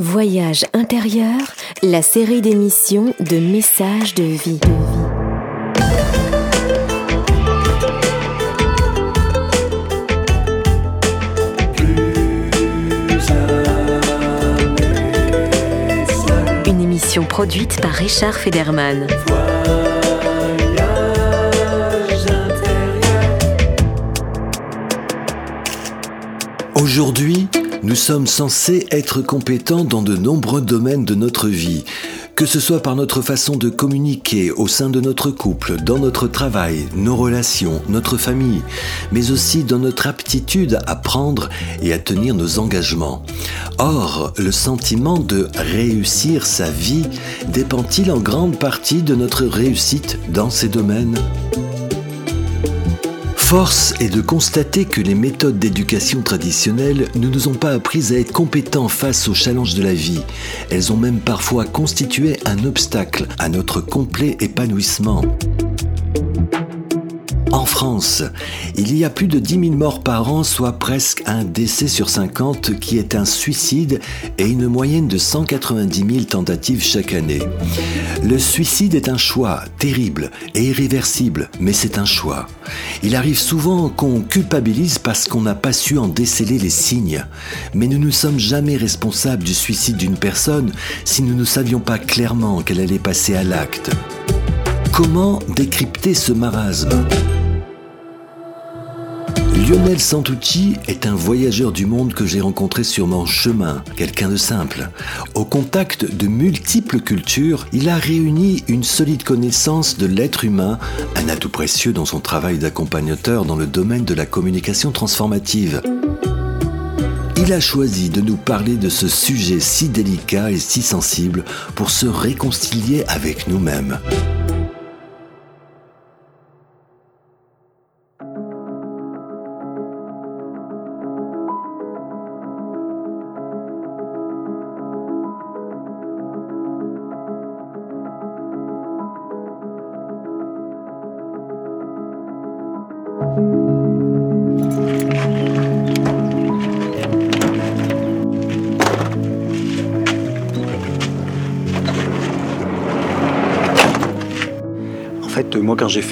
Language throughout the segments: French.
Voyage intérieur, la série d'émissions de messages de vie. Une émission produite par Richard Federman. Aujourd'hui, nous sommes censés être compétents dans de nombreux domaines de notre vie, que ce soit par notre façon de communiquer au sein de notre couple, dans notre travail, nos relations, notre famille, mais aussi dans notre aptitude à prendre et à tenir nos engagements. Or, le sentiment de réussir sa vie dépend-il en grande partie de notre réussite dans ces domaines? Force est de constater que les méthodes d'éducation traditionnelles ne nous ont pas appris à être compétents face aux challenges de la vie. Elles ont même parfois constitué un obstacle à notre complet épanouissement. En France, il y a plus de 10 000 morts par an, soit presque un décès sur 50 qui est un suicide et une moyenne de 190 000 tentatives chaque année. Le suicide est un choix terrible et irréversible, mais c'est un choix. Il arrive souvent qu'on culpabilise parce qu'on n'a pas su en déceler les signes, mais nous ne sommes jamais responsables du suicide d'une personne si nous ne savions pas clairement qu'elle allait passer à l'acte. Comment décrypter ce marasme? Lionel Santucci est un voyageur du monde que j'ai rencontré sur mon chemin, quelqu'un de simple. Au contact de multiples cultures, il a réuni une solide connaissance de l'être humain, un atout précieux dans son travail d'accompagnateur dans le domaine de la communication transformative. Il a choisi de nous parler de ce sujet si délicat et si sensible pour se réconcilier avec nous-mêmes.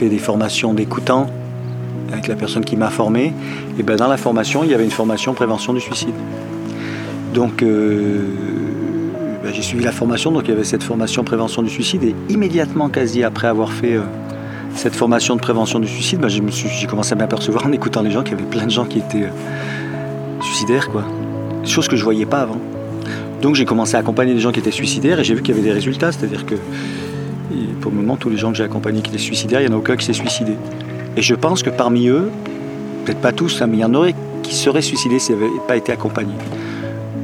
Des formations d'écoutants avec la personne qui m'a formé, et ben dans la formation, il y avait une formation prévention du suicide. Donc, euh, ben, j'ai suivi la formation, donc il y avait cette formation prévention du suicide, et immédiatement, quasi après avoir fait euh, cette formation de prévention du suicide, ben, j'ai commencé à m'apercevoir en écoutant les gens qu'il y avait plein de gens qui étaient euh, suicidaires, quoi. Chose que je voyais pas avant. Donc j'ai commencé à accompagner des gens qui étaient suicidaires et j'ai vu qu'il y avait des résultats, c'est-à-dire que pour le moment, tous les gens que j'ai accompagnés qui étaient suicidaires, il n'y en a aucun qui s'est suicidé. Et je pense que parmi eux, peut-être pas tous, hein, mais il y en aurait qui seraient suicidés s'ils n'avaient pas été accompagnés.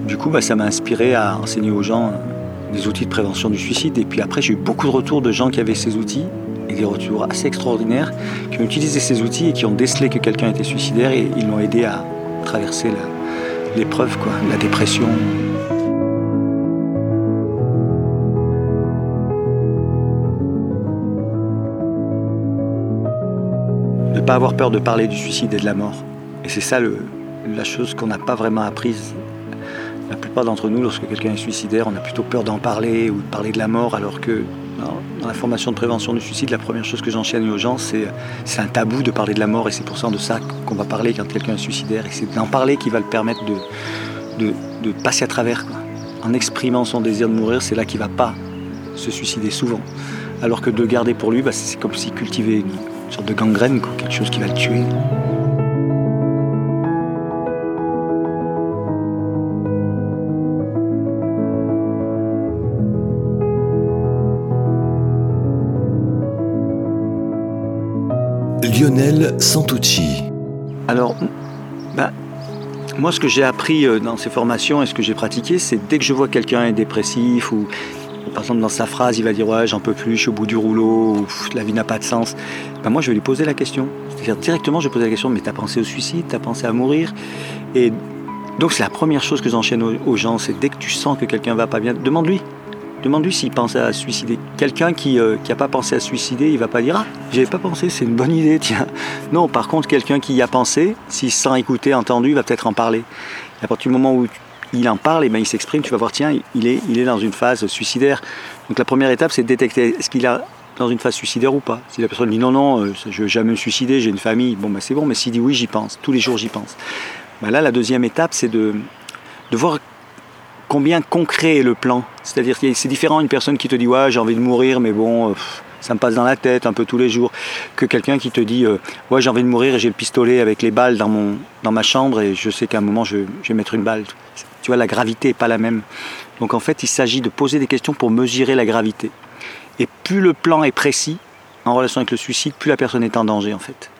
Du coup, bah, ça m'a inspiré à enseigner aux gens euh, des outils de prévention du suicide. Et puis après, j'ai eu beaucoup de retours de gens qui avaient ces outils, et des retours assez extraordinaires, qui ont utilisé ces outils et qui ont décelé que quelqu'un était suicidaire et ils l'ont aidé à traverser l'épreuve, la dépression. Pas avoir peur de parler du suicide et de la mort. Et c'est ça le- la chose qu'on n'a pas vraiment apprise. La plupart d'entre nous, lorsque quelqu'un est suicidaire, on a plutôt peur d'en parler ou de parler de la mort, alors que dans, la formation de prévention du suicide, la première chose que j'enchaîne aux gens, c'est c'est un tabou de parler de la mort, et c'est pour ça de ça qu'on va parler quand quelqu'un est suicidaire, et c'est d'en parler qui va le permettre de, de, de passer à travers. En exprimant son désir de mourir, c'est là qu'il va pas se suicider souvent. Alors que de garder pour lui, bah, c'est comme si cultivait une sorte de gangrène, quoi, quelque chose qui va le tuer. Lionel Santucci. Alors, bah, moi, ce que j'ai appris euh, dans ces formations et ce que j'ai pratiqué, c'est dès que je vois quelqu'un est dépressif ou, par exemple, dans sa phrase, il va dire Ouais, j'en peux plus, je suis au bout du rouleau, la vie n'a pas de sens. Bah, moi, je vais lui poser la question. C'est-à-dire, directement, je vais poser la question Mais t'as pensé au suicide T'as pensé à mourir? Et donc, c'est la première chose que j'enchaîne aux, gens c'est dès que tu sens que quelqu'un va pas bien, demande-lui. Demande-lui s'il pense à suicider. Quelqu'un qui n'a pas pensé à suicider, il va pas dire Ah, j'y avais pas pensé, c'est une bonne idée, tiens. Non, par contre, quelqu'un qui y a pensé, s'il se sent écouté, entendu, il va peut-être en parler. À partir du moment où il en parle, et ben il s'exprime, tu vas voir, tiens, il est, dans une phase suicidaire. Donc la première étape, c'est de détecter est-ce qu'il est dans une phase suicidaire ou pas. Si la personne dit non, non, euh, je ne vais jamais me suicider, j'ai une famille, bon, ben c'est bon, mais s'il dit oui, j'y pense, tous les jours j'y pense. Ben là, la deuxième étape, c'est de, voir combien concret est le plan. C'est-à-dire c'est différent une personne qui te dit ouais j'ai envie de mourir mais bon euh, ça me passe dans la tête un peu tous les jours que quelqu'un qui te dit euh, ouais j'ai envie de mourir et j'ai le pistolet avec les balles dans, mon, dans ma chambre et je sais qu'à un moment je, vais mettre une balle. Tu vois la gravité n'est pas la même. Donc en fait il s'agit de poser des questions pour mesurer la gravité. Et plus le plan est précis en relation avec le suicide, plus la personne est en danger en fait.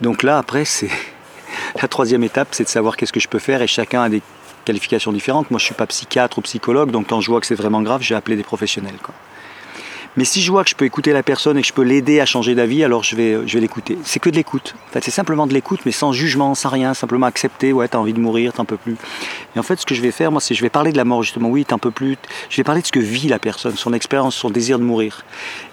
Donc là après c'est la troisième étape c'est de savoir qu'est-ce que je peux faire et chacun a des qualifications différentes. Moi, je ne suis pas psychiatre ou psychologue, donc quand je vois que c'est vraiment grave, j'ai appelé des professionnels. Quoi. Mais si je vois que je peux écouter la personne et que je peux l'aider à changer d'avis, alors je vais, je vais l'écouter. C'est que de l'écoute. En fait, c'est simplement de l'écoute, mais sans jugement, sans rien, simplement accepter. Ouais, t'as envie de mourir, t'en peux plus. Et en fait, ce que je vais faire, moi, c'est je vais parler de la mort justement. Oui, t'en peux plus. Je vais parler de ce que vit la personne, son expérience, son désir de mourir.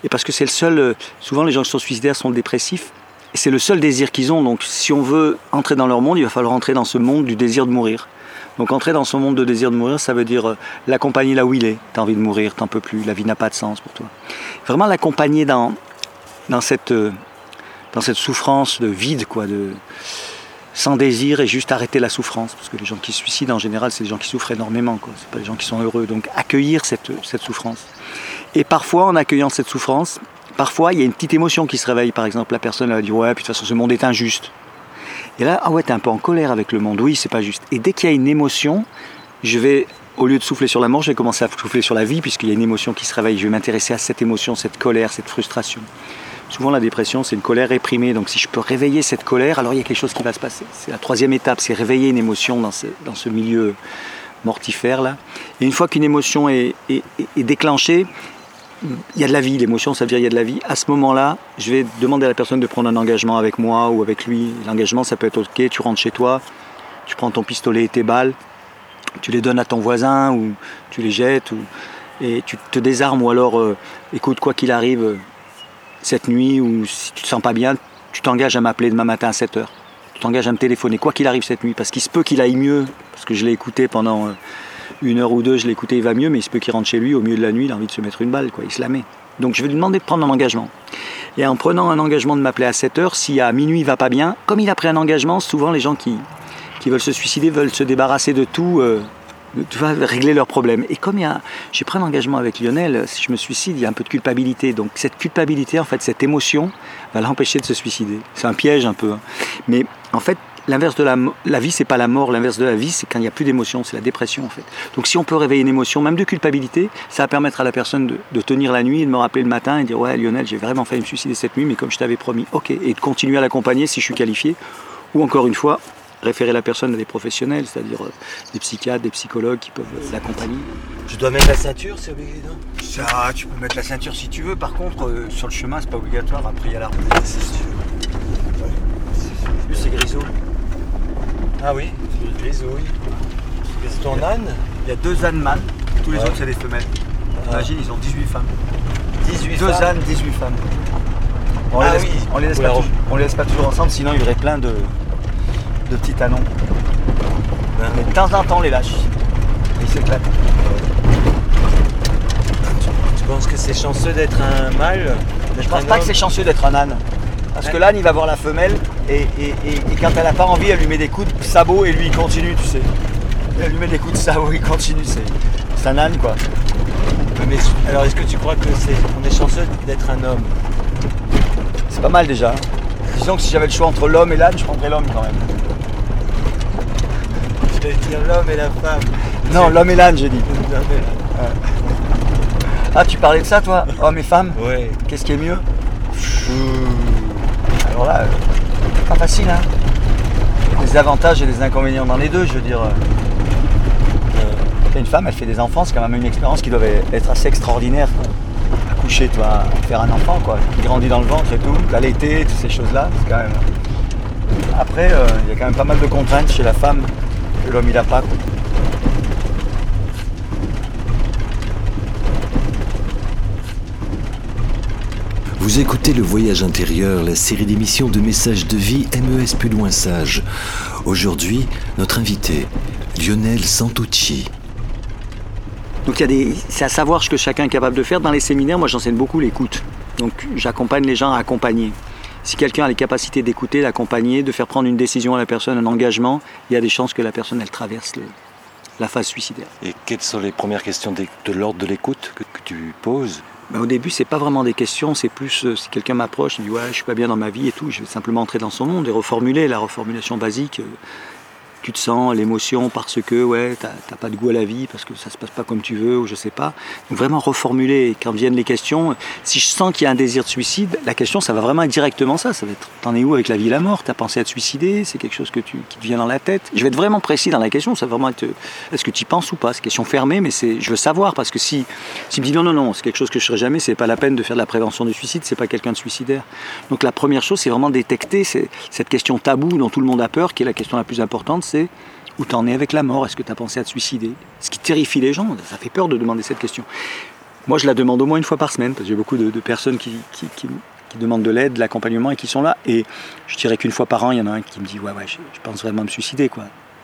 Et parce que c'est le seul. Euh, souvent, les gens qui sont suicidaires sont dépressifs. Et c'est le seul désir qu'ils ont. Donc, si on veut entrer dans leur monde, il va falloir entrer dans ce monde du désir de mourir. Donc entrer dans son monde de désir de mourir, ça veut dire euh, l'accompagner là où il est. Tu as envie de mourir, t'en peux plus, la vie n'a pas de sens pour toi. Vraiment l'accompagner dans, dans, cette, euh, dans cette souffrance de vide, quoi, de, sans désir et juste arrêter la souffrance. Parce que les gens qui se suicident en général, c'est des gens qui souffrent énormément, c'est pas des gens qui sont heureux. Donc accueillir cette, cette souffrance. Et parfois, en accueillant cette souffrance, parfois il y a une petite émotion qui se réveille. Par exemple, la personne va dire Ouais, puis de toute façon, ce monde est injuste. Et là, ah ouais, t'es un peu en colère avec le monde. Oui, c'est pas juste. Et dès qu'il y a une émotion, je vais, au lieu de souffler sur la mort, je vais commencer à souffler sur la vie, puisqu'il y a une émotion qui se réveille. Je vais m'intéresser à cette émotion, cette colère, cette frustration. Souvent, la dépression, c'est une colère réprimée. Donc, si je peux réveiller cette colère, alors il y a quelque chose qui va se passer. C'est la troisième étape, c'est réveiller une émotion dans ce, milieu mortifère là. Et une fois qu'une émotion est déclenchée, il y a de la vie, l'émotion, ça veut dire il y a de la vie. À ce moment-là, je vais demander à la personne de prendre un engagement avec moi ou avec lui. L'engagement, ça peut être ok, tu rentres chez toi, tu prends ton pistolet et tes balles, tu les donnes à ton voisin ou tu les jettes et tu te désarmes ou alors, euh, écoute, quoi qu'il arrive, euh, cette nuit ou si tu te sens pas bien, tu t'engages à m'appeler demain matin à 7 heures. Tu t'engages à me téléphoner, quoi qu'il arrive cette nuit, parce qu'il se peut qu'il aille mieux, parce que je l'ai écouté pendant... Euh, une heure ou deux, je l'écoutais, il va mieux, mais il se peut qu'il rentre chez lui, au milieu de la nuit, il a envie de se mettre une balle, quoi, il se la met. Donc je vais lui demander de prendre un engagement. Et en prenant un engagement de m'appeler à 7 heures, si à minuit il va pas bien, comme il a pris un engagement, souvent les gens qui, qui veulent se suicider veulent se débarrasser de tout, euh, tu vas régler leurs problèmes. Et comme j'ai pris un engagement avec Lionel, si je me suicide, il y a un peu de culpabilité. Donc cette culpabilité, en fait, cette émotion, va l'empêcher de se suicider. C'est un piège un peu. Hein. Mais en fait, L'inverse de la, la vie, c'est pas la mort. L'inverse de la vie, c'est quand il n'y a plus d'émotion, c'est la dépression en fait. Donc si on peut réveiller une émotion, même de culpabilité, ça va permettre à la personne de, tenir la nuit, de me rappeler le matin et de dire ouais Lionel, j'ai vraiment failli me suicider cette nuit, mais comme je t'avais promis, ok, et de continuer à l'accompagner si je suis qualifié. Ou encore une fois, référer la personne à des professionnels, c'est-à-dire euh, des psychiatres, des psychologues qui peuvent l'accompagner. Je dois mettre la ceinture, c'est obligé non Ça, tu peux mettre la ceinture si tu veux. Par contre, euh, sur le chemin, c'est pas obligatoire. Après, il y a l'arbre. C'est grisou. Ah oui, grisouille. C'est ton âne Il y a deux ânes mâles, tous les autres c'est des femelles. Ah. Imagine, ils ont 18 femmes. 18 deux femmes ânes, 18 femmes. On, Ah les laisse, oui, on, les laisse pas toujours, on les laisse pas toujours ensemble, sinon il y aurait plein de, de petits anons. Mais de temps en temps on les lâche. Ils s'éclatent. Tu penses que c'est chanceux d'être un mâle Je pense pas que c'est chanceux d'être un âne. Parce que l'âne il va voir la femelle et, et- et- et quand elle a pas envie, elle lui met des coups de sabot et lui il continue, tu sais. Elle lui met des coups de sabot, il continue. C'est c'est un âne quoi. Mais alors est-ce que tu crois que c'est on est chanceux d'être un homme? C'est pas mal déjà. Disons que si j'avais le choix entre l'homme et l'âne, je prendrais l'homme quand même. Je vais dire l'homme et la femme. Non, l'homme et l'âne, j'ai dit. L'homme et la- Ah, tu parlais de ça, toi? Homme et femme? Ouais. Qu'est-ce qui est mieux? Alors là, euh, pas facile, hein Des avantages et des inconvénients dans les deux, je veux dire. euh, Une femme, elle fait des enfants, c'est quand même une expérience qui doit être assez extraordinaire. quoi. Accoucher, toi, faire un enfant, quoi, qui grandit dans le ventre et tout, l'allaiter, toutes ces choses-là, c'est quand même. Après, euh, il y a quand même pas mal de contraintes chez la femme que l'homme il a pas. Vous écoutez Le Voyage intérieur, la série d'émissions de messages de vie MES plus loin sage. Aujourd'hui, notre invité, Lionel Santucci. Donc il y a des, c'est à savoir ce que chacun est capable de faire. Dans les séminaires, moi j'enseigne beaucoup l'écoute. Donc j'accompagne les gens à accompagner. Si quelqu'un a les capacités d'écouter, d'accompagner, de faire prendre une décision à la personne, un engagement, il y a des chances que la personne elle traverse le- la phase suicidaire. Et quelles sont les premières questions de, de l'ordre de l'écoute que, que tu poses Ben, au début, c'est pas vraiment des questions, c'est plus euh, si quelqu'un m'approche, il me dit ouais, je suis pas bien dans ma vie et tout, je vais simplement entrer dans son monde et reformuler la reformulation basique. euh, tu te sens l'émotion parce que ouais, t'as pas de goût à la vie, parce que ça se passe pas comme tu veux ou je sais pas. Donc vraiment reformuler. Quand viennent les questions, si je sens qu'il y a un désir de suicide, la question ça va vraiment être directement ça. Ça va être t'en es où avec la vie et la mort? T'as pensé à te suicider? C'est quelque chose que tu, qui te vient dans la tête? Je vais être vraiment précis dans la question. Ça va vraiment être est-ce que tu y penses ou pas? C'est une question fermée, mais c'est je veux savoir parce que si s'il me dit non non non, c'est quelque chose que je ferai jamais, c'est pas la peine de faire de la prévention du suicide, c'est pas quelqu'un de suicidaire. Donc la première chose, c'est vraiment détecter cette question taboue dont tout le monde a peur, qui est la question la plus importante, c'est où t'en es avec la mort? Est-ce que tu as pensé à te suicider? Ce qui terrifie les gens, ça fait peur de demander cette question. Moi, je la demande au moins une fois par semaine, parce que j'ai beaucoup de, personnes qui, demandent de l'aide, de l'accompagnement et qui sont là. Et je dirais qu'une fois par an, il y en a un qui me dit Ouais, ouais, je, pense vraiment me suicider.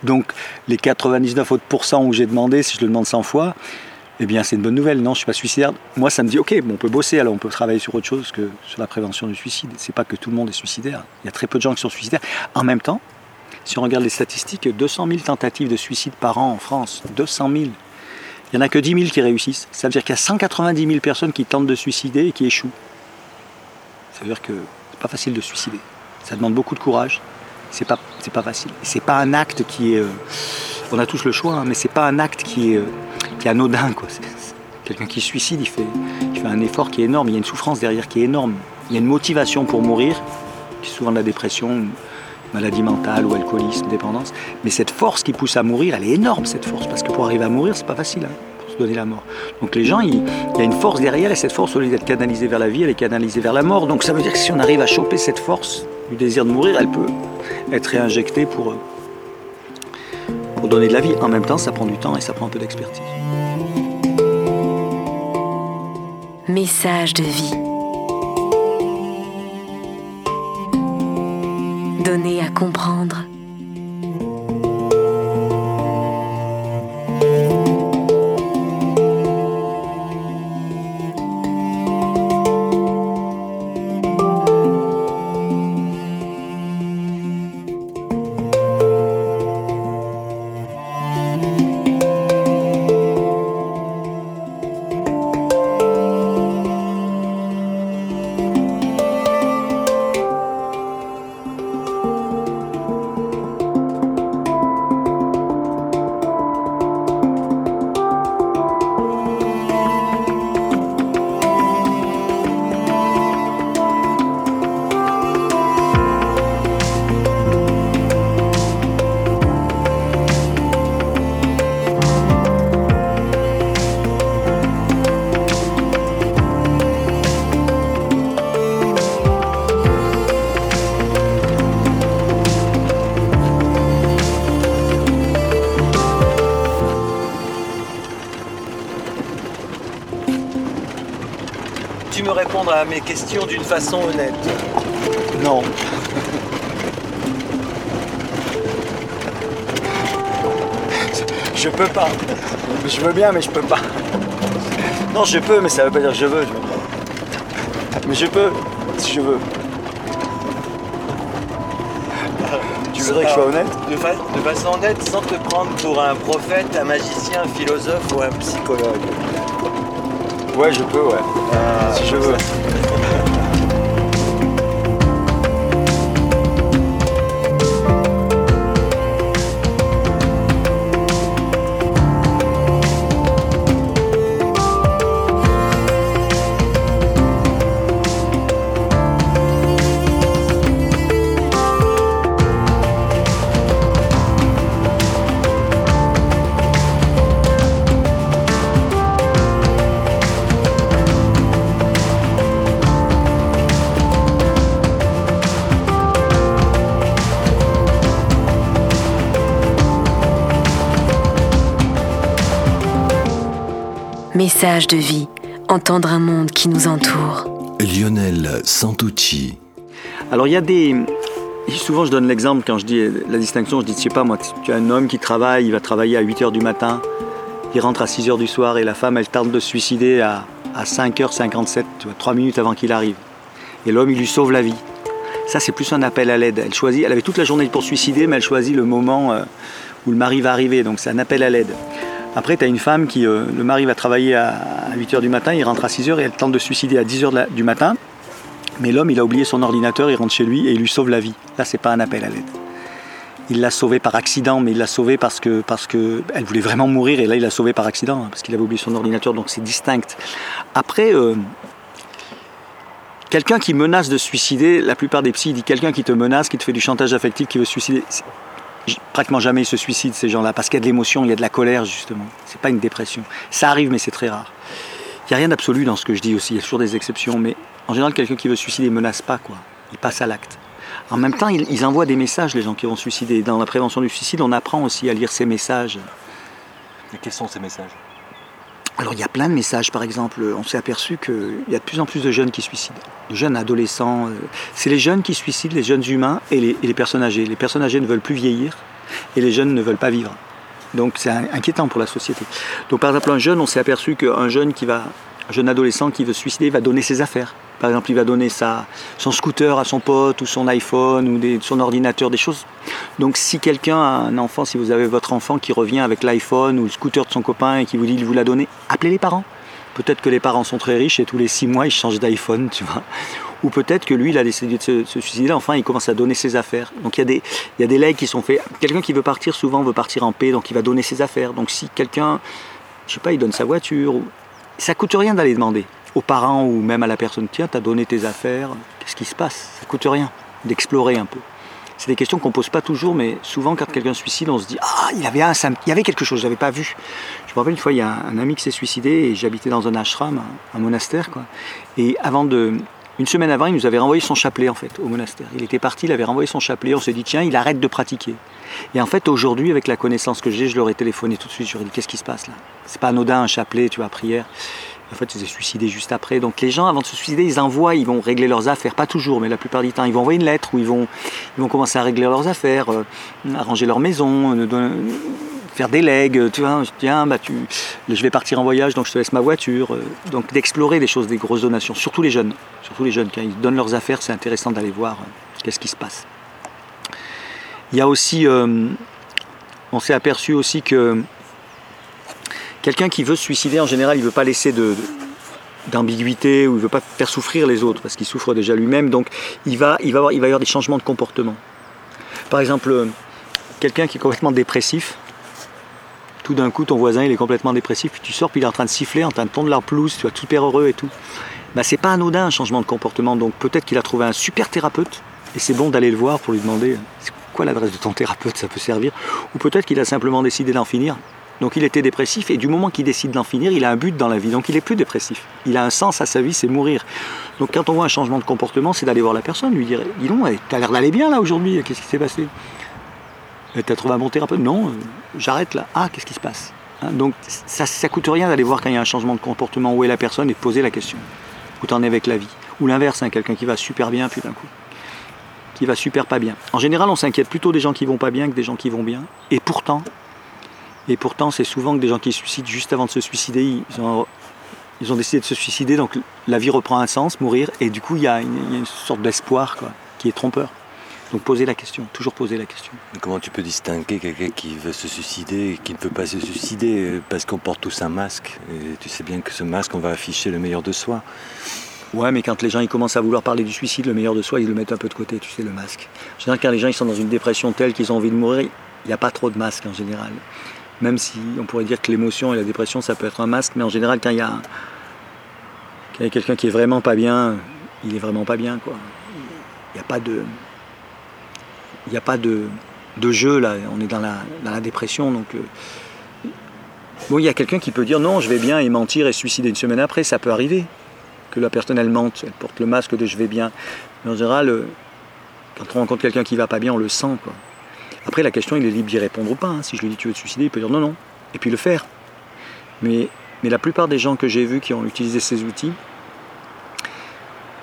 Donc, les 99 autres pourcents où j'ai demandé, si je le demande 100 fois, eh bien, c'est une bonne nouvelle. Non, je suis pas suicidaire. Moi, ça me dit Ok, bon, on peut bosser, alors on peut travailler sur autre chose que sur la prévention du suicide. C'est pas que tout le monde est suicidaire. Il y a très peu de gens qui sont suicidaires. En même temps, si on regarde les statistiques, 200 000 tentatives de suicide par an en France. 200 000. Il n'y en a que 10 000 qui réussissent. Ça veut dire qu'il y a 190 000 personnes qui tentent de suicider et qui échouent. Ça veut dire que c'est pas facile de suicider. Ça demande beaucoup de courage. C'est pas, c'est pas facile. C'est pas un acte qui est. euh, on a tous le choix, hein, mais c'est pas un acte qui est, euh, qui est anodin. Quoi. Quelqu'un qui suicide, il fait, il fait un effort qui est énorme. Il y a une souffrance derrière qui est énorme. Il y a une motivation pour mourir, qui est souvent de la dépression, maladie mentale ou alcoolisme, dépendance. Mais cette force qui pousse à mourir, elle est énorme cette force, parce que pour arriver à mourir, c'est pas facile, hein, pour se donner la mort. Donc les gens, il, y a une force derrière, et cette force, au lieu d'être canalisée vers la vie, elle est canalisée vers la mort. Donc ça veut dire que si on arrive à choper cette force du désir de mourir, elle peut être réinjectée pour, euh, pour donner de la vie. En même temps, ça prend du temps et ça prend un peu d'expertise. Message de vie. Donner à comprendre. Mes questions d'une façon honnête. Non. Je peux pas. Je veux bien, mais je peux pas. Non, je peux, mais ça veut pas dire je veux. je- Mais je peux, si je veux. Tu voudrais que je sois honnête? De, fa- de façon honnête, sans te prendre pour un prophète, un magicien, un philosophe ou un psychologue. Ouais, je peux, ouais. si je veux. Message de vie. Entendre un monde qui nous entoure. Lionel Santucci. Alors il y a des... Souvent je donne l'exemple quand je dis la distinction, je dis, je sais pas moi, tu as un homme qui travaille, il va travailler à 8h du matin, il rentre à 6h du soir et la femme elle tente de se suicider à, 5h57, tu vois, 3 minutes avant qu'il arrive. Et l'homme il lui sauve la vie. Ça c'est plus un appel à l'aide. Elle choisit, elle avait toute la journée pour se suicider, mais elle choisit le moment euh, où le mari va arriver, donc c'est un appel à l'aide. Après, tu as une femme qui, euh, le mari va travailler à 8h du matin, il rentre à 6h et elle tente de se suicider à 10h du matin. Mais l'homme, il a oublié son ordinateur, il rentre chez lui et il lui sauve la vie. Là, c'est pas un appel à l'aide. Il l'a sauvé par accident, mais il l'a sauvé parce que, parce que elle voulait vraiment mourir et là, il l'a sauvé par accident hein, parce qu'il avait oublié son ordinateur, donc c'est distinct. Après, euh, quelqu'un qui menace de suicider, la plupart des psys disent quelqu'un qui te menace, qui te fait du chantage affectif, qui veut se suicider. Pratiquement jamais ils se suicident ces gens-là parce qu'il y a de l'émotion, il y a de la colère justement. C'est pas une dépression. Ça arrive, mais c'est très rare. Il n'y a rien d'absolu dans ce que je dis aussi. Il y a toujours des exceptions, mais en général, quelqu'un qui veut se suicider ne menace pas, quoi. Il passe à l'acte. En même temps, ils, envoient des messages, les gens qui vont se suicider. Dans la prévention du suicide, on apprend aussi à lire ces messages. Et quels sont ces messages? Alors il y a plein de messages, par exemple, on s'est aperçu qu'il y a de plus en plus de jeunes qui suicident, de jeunes adolescents. Euh, c'est les jeunes qui suicident, les jeunes humains et les, personnes âgées. Les personnes âgées ne veulent plus vieillir et les jeunes ne veulent pas vivre. Donc c'est inquiétant pour la société. Donc par exemple un jeune, on s'est aperçu qu'un jeune qui va un jeune adolescent qui veut se suicider va donner ses affaires. Par exemple, il va donner son scooter à son pote ou son iPhone ou son ordinateur, des choses. Donc si quelqu'un a un enfant, si vous avez votre enfant qui revient avec l'iPhone ou le scooter de son copain et qui vous dit qu'il vous l'a donné, appelez les parents. Peut-être que les parents sont très riches et tous les six mois ils changent d'iPhone, tu vois. Ou peut-être que lui, il a décidé de se, suicider, enfin il commence à donner ses affaires. Donc il y a des, il legs qui sont faits. Quelqu'un qui veut partir souvent veut partir en paix, donc il va donner ses affaires. Donc si quelqu'un, je sais pas, il donne sa voiture, ça coûte rien d'aller demander aux parents ou même à la personne tiens, tu as donné tes affaires, qu'est-ce qui se passe? Ça coûte rien d'explorer un peu. C'est des questions qu'on pose pas toujours, mais souvent quand quelqu'un se suicide, on se dit ah il avait un, il y avait quelque chose, j'avais pas vu. Je me rappelle une fois, il y a un, ami qui s'est suicidé et j'habitais dans un ashram, un, monastère quoi. Et avant de, une semaine avant, il nous avait renvoyé son chapelet en fait au monastère. Il était parti, il avait renvoyé son chapelet. On s'est dit tiens, il arrête de pratiquer. Et en fait, aujourd'hui, avec la connaissance que j'ai, je leur ai téléphoné tout de suite. Je leur ai dit qu'est-ce qui se passe là? C'est pas anodin un chapelet, tu vois, prière. En fait, il s'est suicidé juste après. Donc les gens, avant de se suicider, ils envoient, ils vont régler leurs affaires. Pas toujours, mais la plupart du temps, ils vont envoyer une lettre ou ils vont, ils vont commencer à régler leurs affaires, euh, arranger leur maison, euh, faire des legs. Tu vois, tiens, bah, tu, je vais partir en voyage, donc je te laisse ma voiture. Euh. donc d'explorer des choses, des grosses donations. Surtout les jeunes. Surtout les jeunes, quand ils donnent leurs affaires, c'est intéressant d'aller voir qu'est-ce qui se passe. Il y a aussi, on s'est aperçu aussi que Quelqu'un qui veut se suicider, en général, il ne veut pas laisser d'ambiguïté ou il ne veut pas faire souffrir les autres parce qu'il souffre déjà lui-même. Donc il va, il, va il va y avoir des changements de comportement. Par exemple, quelqu'un qui est complètement dépressif, tout d'un coup ton voisin il est complètement dépressif, puis tu sors, puis il est en train de siffler, en train de tondre la pelouse, tu vois, super heureux et tout. Bah, c'est pas anodin un changement de comportement. Donc peut-être qu'il a trouvé un super thérapeute et c'est bon d'aller le voir pour lui demander c'est quoi l'adresse de ton thérapeute, ça peut servir. Ou peut-être qu'il a simplement décidé d'en finir donc il était dépressif et du moment qu'il décide d'en finir, il a un but dans la vie. Donc il est plus dépressif. Il a un sens à sa vie, c'est mourir. Donc quand on voit un changement de comportement, c'est d'aller voir la personne, lui dire Dis donc, t'as l'air d'aller bien là aujourd'hui, qu'est-ce qui s'est passé? T'as trouvé un bon thérapeute Non, j'arrête là. Ah, qu'est-ce qui se passe? Hein, Donc ça, ça coûte rien d'aller voir quand il y a un changement de comportement, où est la personne et poser la question. Où t'en es avec la vie? Ou l'inverse, hein, quelqu'un qui va super bien, puis d'un coup qui va super pas bien. En général, on s'inquiète plutôt des gens qui vont pas bien que des gens qui vont bien. Et pourtant, et pourtant, c'est souvent que des gens qui se suicident juste avant de se suicider, ils ont, ils ont décidé de se suicider, donc la vie reprend un sens, mourir, et du coup, il y a une, sorte d'espoir qui est trompeur. Donc poser la question, toujours poser la question. Comment tu peux distinguer quelqu'un qui veut se suicider et qui ne peut pas se suicider euh, parce qu'on porte tous un masque et tu sais bien que ce masque, on va afficher le meilleur de soi. Ouais, mais quand les gens ils commencent à vouloir parler du suicide, le meilleur de soi, ils le mettent un peu de côté, tu sais, le masque. En général, quand les gens ils sont dans une dépression telle qu'ils ont envie de mourir, il n'y a pas trop de masque en général même si on pourrait dire que l'émotion et la dépression, ça peut être un masque, mais en général, quand il y a, quelqu'un qui est vraiment pas bien, il est vraiment pas bien. Il n'y a pas de. Jeu là, on est dans la, dépression. Donc, euh, il y a quelqu'un qui peut dire non, je vais bien et mentir et suicider une semaine après, ça peut arriver. Que la personne elle mente, elle porte le masque de je vais bien. Mais en général, euh, quand on rencontre quelqu'un qui va pas bien, on le sent. Après, la question, il est libre d'y répondre ou pas. Hein. Si je lui dis tu veux te suicider, il peut dire non, non. Et puis le faire. Mais, mais la plupart des gens que j'ai vus qui ont utilisé ces outils,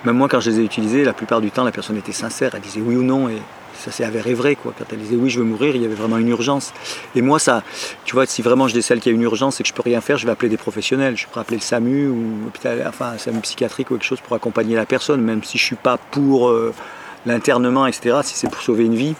même moi, quand je les ai utilisés, la plupart du temps, la personne était sincère. Elle disait oui ou non. Et ça s'est avéré vrai. Quoi. Quand elle disait oui, je veux mourir, il y avait vraiment une urgence. Et moi, ça, tu vois, si vraiment je décèle qu'il y a une urgence et que je peux rien faire, je vais appeler des professionnels. Je peux appeler le SAMU ou l'hôpital, enfin, SAMU psychiatrique ou quelque chose pour accompagner la personne, même si je suis pas pour euh, l'internement, etc. Si c'est pour sauver une vie,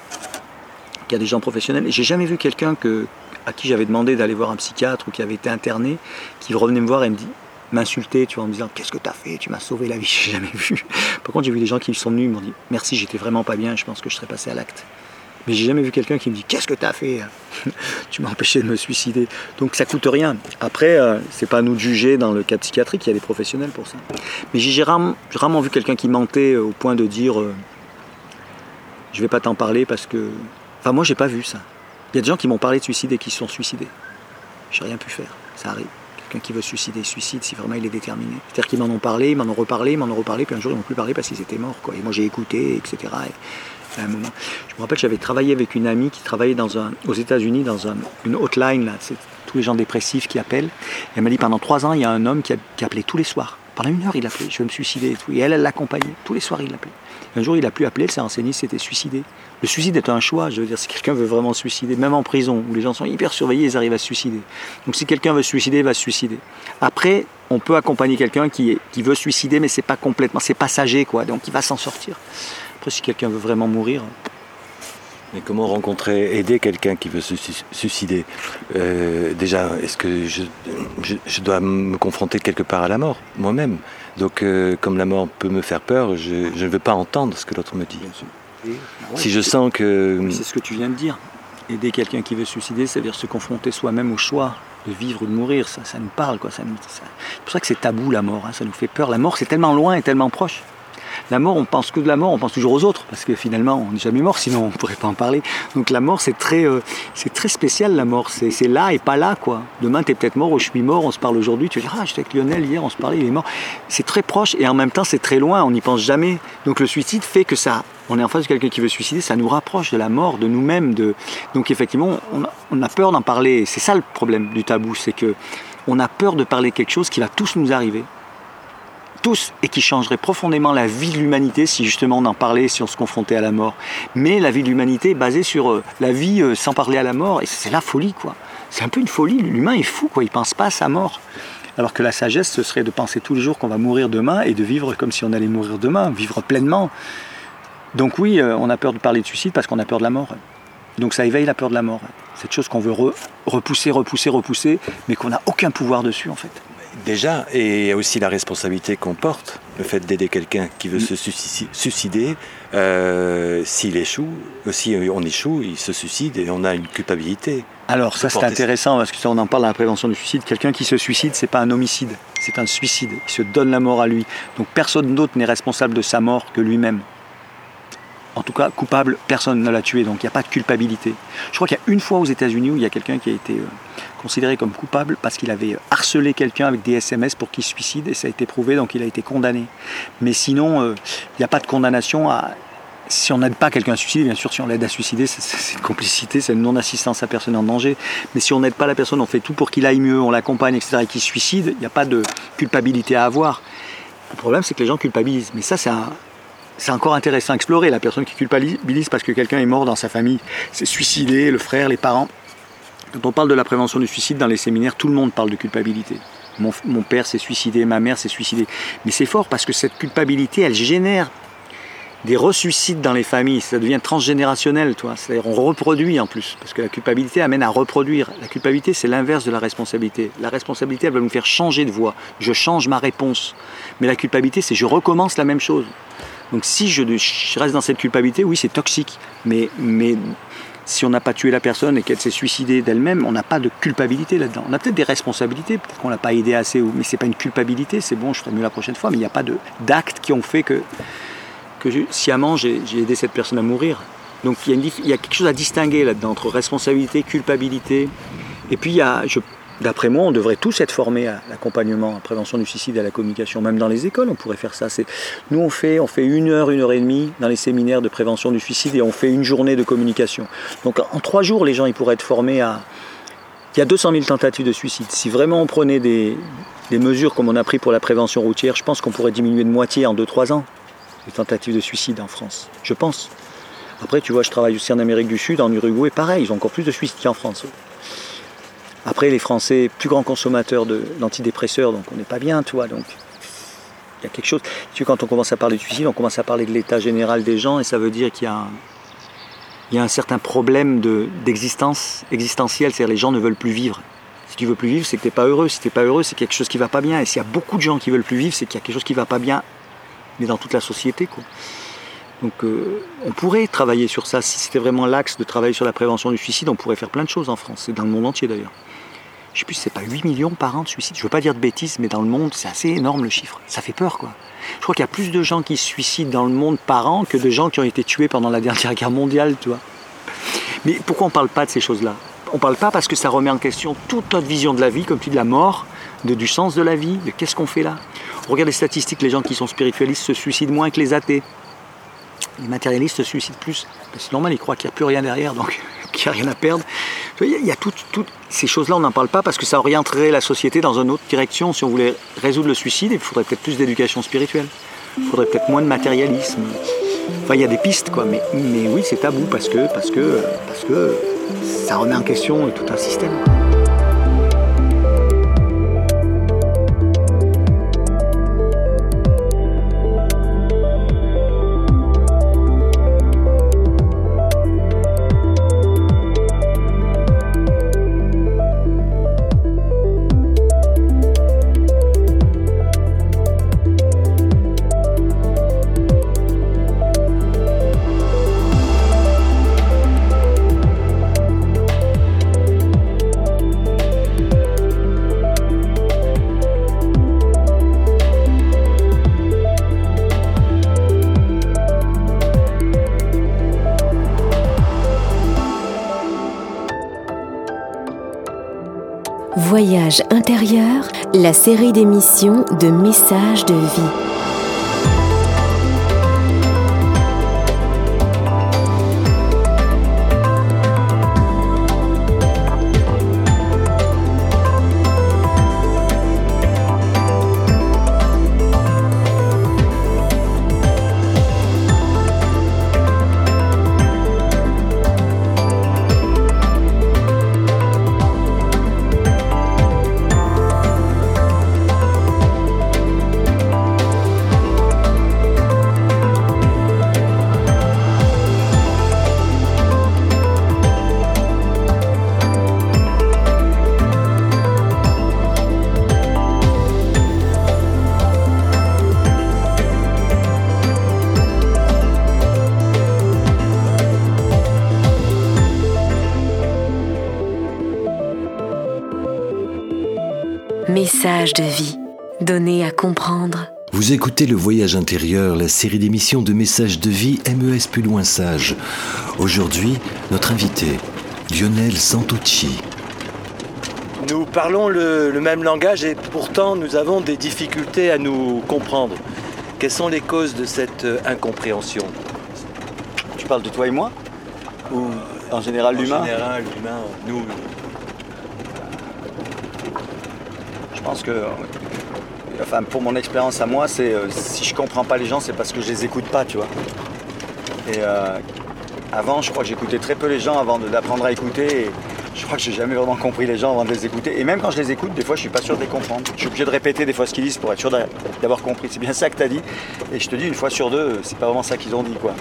il y a des gens professionnels. J'ai jamais vu quelqu'un que, à qui j'avais demandé d'aller voir un psychiatre ou qui avait été interné, qui revenait me voir et me dit m'insulter, tu vois, en me disant qu'est-ce que tu as fait, tu m'as sauvé la vie, j'ai jamais vu. Par contre, j'ai vu des gens qui sont venus, ils m'ont dit merci, j'étais vraiment pas bien, je pense que je serais passé à l'acte. Mais j'ai jamais vu quelqu'un qui me dit qu'est-ce que tu as fait? Tu m'as empêché de me suicider. Donc ça coûte rien. Après, euh, c'est pas à nous de juger dans le cas psychiatrique, il y a des professionnels pour ça. Mais j'ai rarement, vu quelqu'un qui mentait au point de dire euh, je vais pas t'en parler parce que. Enfin, moi, j'ai pas vu ça. Il y a des gens qui m'ont parlé de suicide et qui se sont suicidés. J'ai rien pu faire. Ça arrive quelqu'un qui veut suicider suicide si vraiment il est déterminé. C'est-à-dire qu'ils m'en ont parlé, ils m'en ont reparlé, ils m'en ont reparlé, puis un jour ils m'ont plus parlé parce qu'ils étaient morts. Quoi. Et moi j'ai écouté, etc. Et à un moment, je me rappelle j'avais travaillé avec une amie qui travaillait dans un, aux États-Unis dans un, une hotline, là, c'est tous les gens dépressifs qui appellent. Et elle m'a dit pendant trois ans, il y a un homme qui, a, qui appelait tous les soirs. Pendant une heure, il appelait, je vais me suicider et tout. Et elle, elle l'accompagnait. Tous les soirs, il l'appelait. Un jour, il a plus appelé, elle s'est renseignée, c'était suicidé. Le suicide est un choix, je veux dire, si quelqu'un veut vraiment se suicider, même en prison, où les gens sont hyper surveillés, ils arrivent à se suicider. Donc si quelqu'un veut se suicider, il va se suicider. Après, on peut accompagner quelqu'un qui, qui veut suicider, mais c'est pas complètement, c'est passager, quoi, donc il va s'en sortir. Après, si quelqu'un veut vraiment mourir, mais comment rencontrer, aider quelqu'un qui veut se suicider? Euh, Déjà, est-ce que je, je, je, dois me confronter quelque part à la mort, moi-même? Donc, euh, comme la mort peut me faire peur, je, ne veux pas entendre ce que l'autre me dit. Et, ouais, si je sens que... C'est ce que tu viens de dire. Aider quelqu'un qui veut se suicider, c'est-à-dire se confronter soi-même au choix de vivre ou de mourir. Ça, ça nous parle. Quoi. Ça, ça... C'est pour ça que c'est tabou, la mort. Hein. Ça nous fait peur. La mort, c'est tellement loin et tellement proche. La mort, on pense que de la mort, on pense toujours aux autres, parce que finalement, on n'est jamais mort, sinon on ne pourrait pas en parler. Donc la mort, c'est très, euh, c'est très spécial, la mort. C'est là et pas là, quoi. Demain, tu es peut-être mort, ou je suis mort, on se parle aujourd'hui, tu vas dire, ah, j'étais avec Lionel hier, on se parlait, il est mort. C'est très proche, et en même temps, c'est très loin, on n'y pense jamais. Donc le suicide fait que ça, on est en face de quelqu'un qui veut suicider, ça nous rapproche de la mort, de nous-mêmes. De... Donc effectivement, on a, peur d'en parler. C'est ça le problème du tabou, c'est que on a peur de parler quelque chose qui va tous nous arriver tous et qui changerait profondément la vie de l'humanité si justement on en parlait, si on se confrontait à la mort. Mais la vie de l'humanité est basée sur euh, la vie euh, sans parler à la mort, et c'est la folie, quoi. C'est un peu une folie, l'humain est fou, quoi, il pense pas à sa mort. Alors que la sagesse, ce serait de penser tous les jours qu'on va mourir demain et de vivre comme si on allait mourir demain, vivre pleinement. Donc oui, euh, on a peur de parler de suicide parce qu'on a peur de la mort. Donc ça éveille la peur de la mort. Cette chose qu'on veut re repousser, repousser, repousser, mais qu'on n'a aucun pouvoir dessus en fait. Déjà, et il y a aussi la responsabilité qu'on porte, le fait d'aider quelqu'un qui veut se suicider. Euh, S'il échoue, si on échoue, il se suicide et on a une culpabilité. Alors ça c'est intéressant parce que ça on en parle dans la prévention du suicide. Quelqu'un qui se suicide, c'est pas un homicide, c'est un suicide. Il se donne la mort à lui. Donc personne d'autre n'est responsable de sa mort que lui-même. En tout cas, coupable, personne ne l'a tué, donc il n'y a pas de culpabilité. Je crois qu'il y a une fois aux États-Unis où il y a quelqu'un qui a été euh, considéré comme coupable parce qu'il avait harcelé quelqu'un avec des SMS pour qu'il se suicide et ça a été prouvé, donc il a été condamné. Mais sinon, euh, il n'y a pas de condamnation à. Si on n'aide pas quelqu'un à suicider, bien sûr, si on l'aide à suicider, c'est une complicité, c'est une non-assistance à personne en danger. Mais si on n'aide pas la personne, on fait tout pour qu'il aille mieux, on l'accompagne, etc., et qu'il se suicide, il n'y a pas de culpabilité à avoir. Le problème, c'est que les gens culpabilisent. Mais ça, c'est c'est encore intéressant à explorer. La personne qui culpabilise parce que quelqu'un est mort dans sa famille, s'est suicidé, le frère, les parents. Quand on parle de la prévention du suicide dans les séminaires, tout le monde parle de culpabilité. Mon, père s'est suicidé, ma mère s'est suicidée. Mais c'est fort parce que cette culpabilité, elle génère des ressuicides dans les familles. Ça devient transgénérationnel, toi. C'est-à-dire on reproduit en plus, parce que la culpabilité amène à reproduire. La culpabilité, c'est l'inverse de la responsabilité. La responsabilité, elle va nous faire changer de voie. Je change ma réponse. Mais la culpabilité, c'est je recommence la même chose. Donc si je, je reste dans cette culpabilité, oui, c'est toxique. Mais, mais si on n'a pas tué la personne et qu'elle s'est suicidée d'elle-même, on n'a pas de culpabilité là-dedans. On a peut-être des responsabilités, peut-être qu'on l'a pas aidé assez, mais c'est pas une culpabilité, c'est bon, je ferai mieux la prochaine fois, mais il n'y a pas d'actes qui ont fait que, sciemment j'ai aidé cette personne à mourir. Donc il y, a quelque chose à distinguer là-dedans entre responsabilité, culpabilité. Et puis il y a, D'après moi, on devrait tous être formés à l'accompagnement, à la prévention du suicide à la communication. Même dans les écoles, on pourrait faire ça. Nous, on fait, on fait une heure, une heure et demie dans les séminaires de prévention du suicide et on fait une journée de communication. Donc en trois jours, les gens ils pourraient être formés à, Il y a 200 000 tentatives de suicide. Si vraiment on prenait des, des mesures comme on a pris pour la prévention routière, je pense qu'on pourrait diminuer de moitié en 2-3 ans les tentatives de suicide en France. Je pense. Après, tu vois, je travaille aussi en Amérique du Sud, en Uruguay, pareil, ils ont encore plus de suicides qu'en France. Après, les Français, plus grands consommateurs d'antidépresseurs, donc on n'est pas bien, tu vois. Donc, il y a quelque chose. Tu quand on commence à parler de suicide, on commence à parler de l'état général des gens, et ça veut dire qu'il y a un, certain problème d'existence existentielle, c'est-à-dire les gens ne veulent plus vivre. Si tu veux plus vivre, c'est que tu n'es pas heureux. Si tu n'es pas heureux, c'est quelque chose qui va pas bien. Et s'il y a beaucoup de gens qui veulent plus vivre, c'est qu'il y a quelque chose qui va pas bien, mais dans toute la société. Quoi. Donc euh, on pourrait travailler sur ça. Si c'était vraiment l'axe de travailler sur la prévention du suicide, on pourrait faire plein de choses en France, et dans le monde entier d'ailleurs. Je sais plus c'est pas 8 millions par an de suicides. Je veux pas dire de bêtises, mais dans le monde, c'est assez énorme le chiffre. Ça fait peur, quoi. Je crois qu'il y a plus de gens qui se suicident dans le monde par an que de gens qui ont été tués pendant la dernière guerre mondiale, tu vois. Mais pourquoi on ne parle pas de ces choses-là? On ne parle pas parce que ça remet en question toute notre vision de la vie, comme tu dis, de la mort, de, du sens de la vie, de qu'est-ce qu'on fait là. On regarde les statistiques, les gens qui sont spiritualistes se suicident moins que les athées. Les matérialistes se suicident plus. C'est normal, ils croient qu'il n'y a plus rien derrière, donc qu'il n'y a rien à perdre. Il y a toutes, ces choses-là, on n'en parle pas parce que ça orienterait la société dans une autre direction. Si on voulait résoudre le suicide, il faudrait peut-être plus d'éducation spirituelle. Il faudrait peut-être moins de matérialisme. Enfin, il y a des pistes, quoi. Mais, mais oui, c'est tabou parce que, parce, que, parce que ça remet en question tout un système. Intérieur, la série d'émissions de messages de vie. Message de vie, donné à comprendre. Vous écoutez Le Voyage intérieur, la série d'émissions de messages de vie MES plus loin sage. Aujourd'hui, notre invité, Lionel Santucci. Nous parlons le, même langage et pourtant nous avons des difficultés à nous comprendre. Quelles sont les causes de cette euh, incompréhension? Tu parles de toi et moi? Ou en général l'humain? En général, l'humain, nous, Je pense que, enfin, pour mon expérience à moi, c'est euh, si je comprends pas les gens, c'est parce que je les écoute pas, tu vois. Et euh, avant, je crois que j'écoutais très peu les gens avant d'apprendre à écouter. Et je crois que j'ai jamais vraiment compris les gens avant de les écouter. Et même quand je les écoute, des fois, je suis pas sûr de les comprendre. Je suis obligé de répéter des fois ce qu'ils disent pour être sûr d'avoir compris. C'est bien ça que tu as dit. Et je te dis, une fois sur deux, c'est pas vraiment ça qu'ils ont dit, quoi.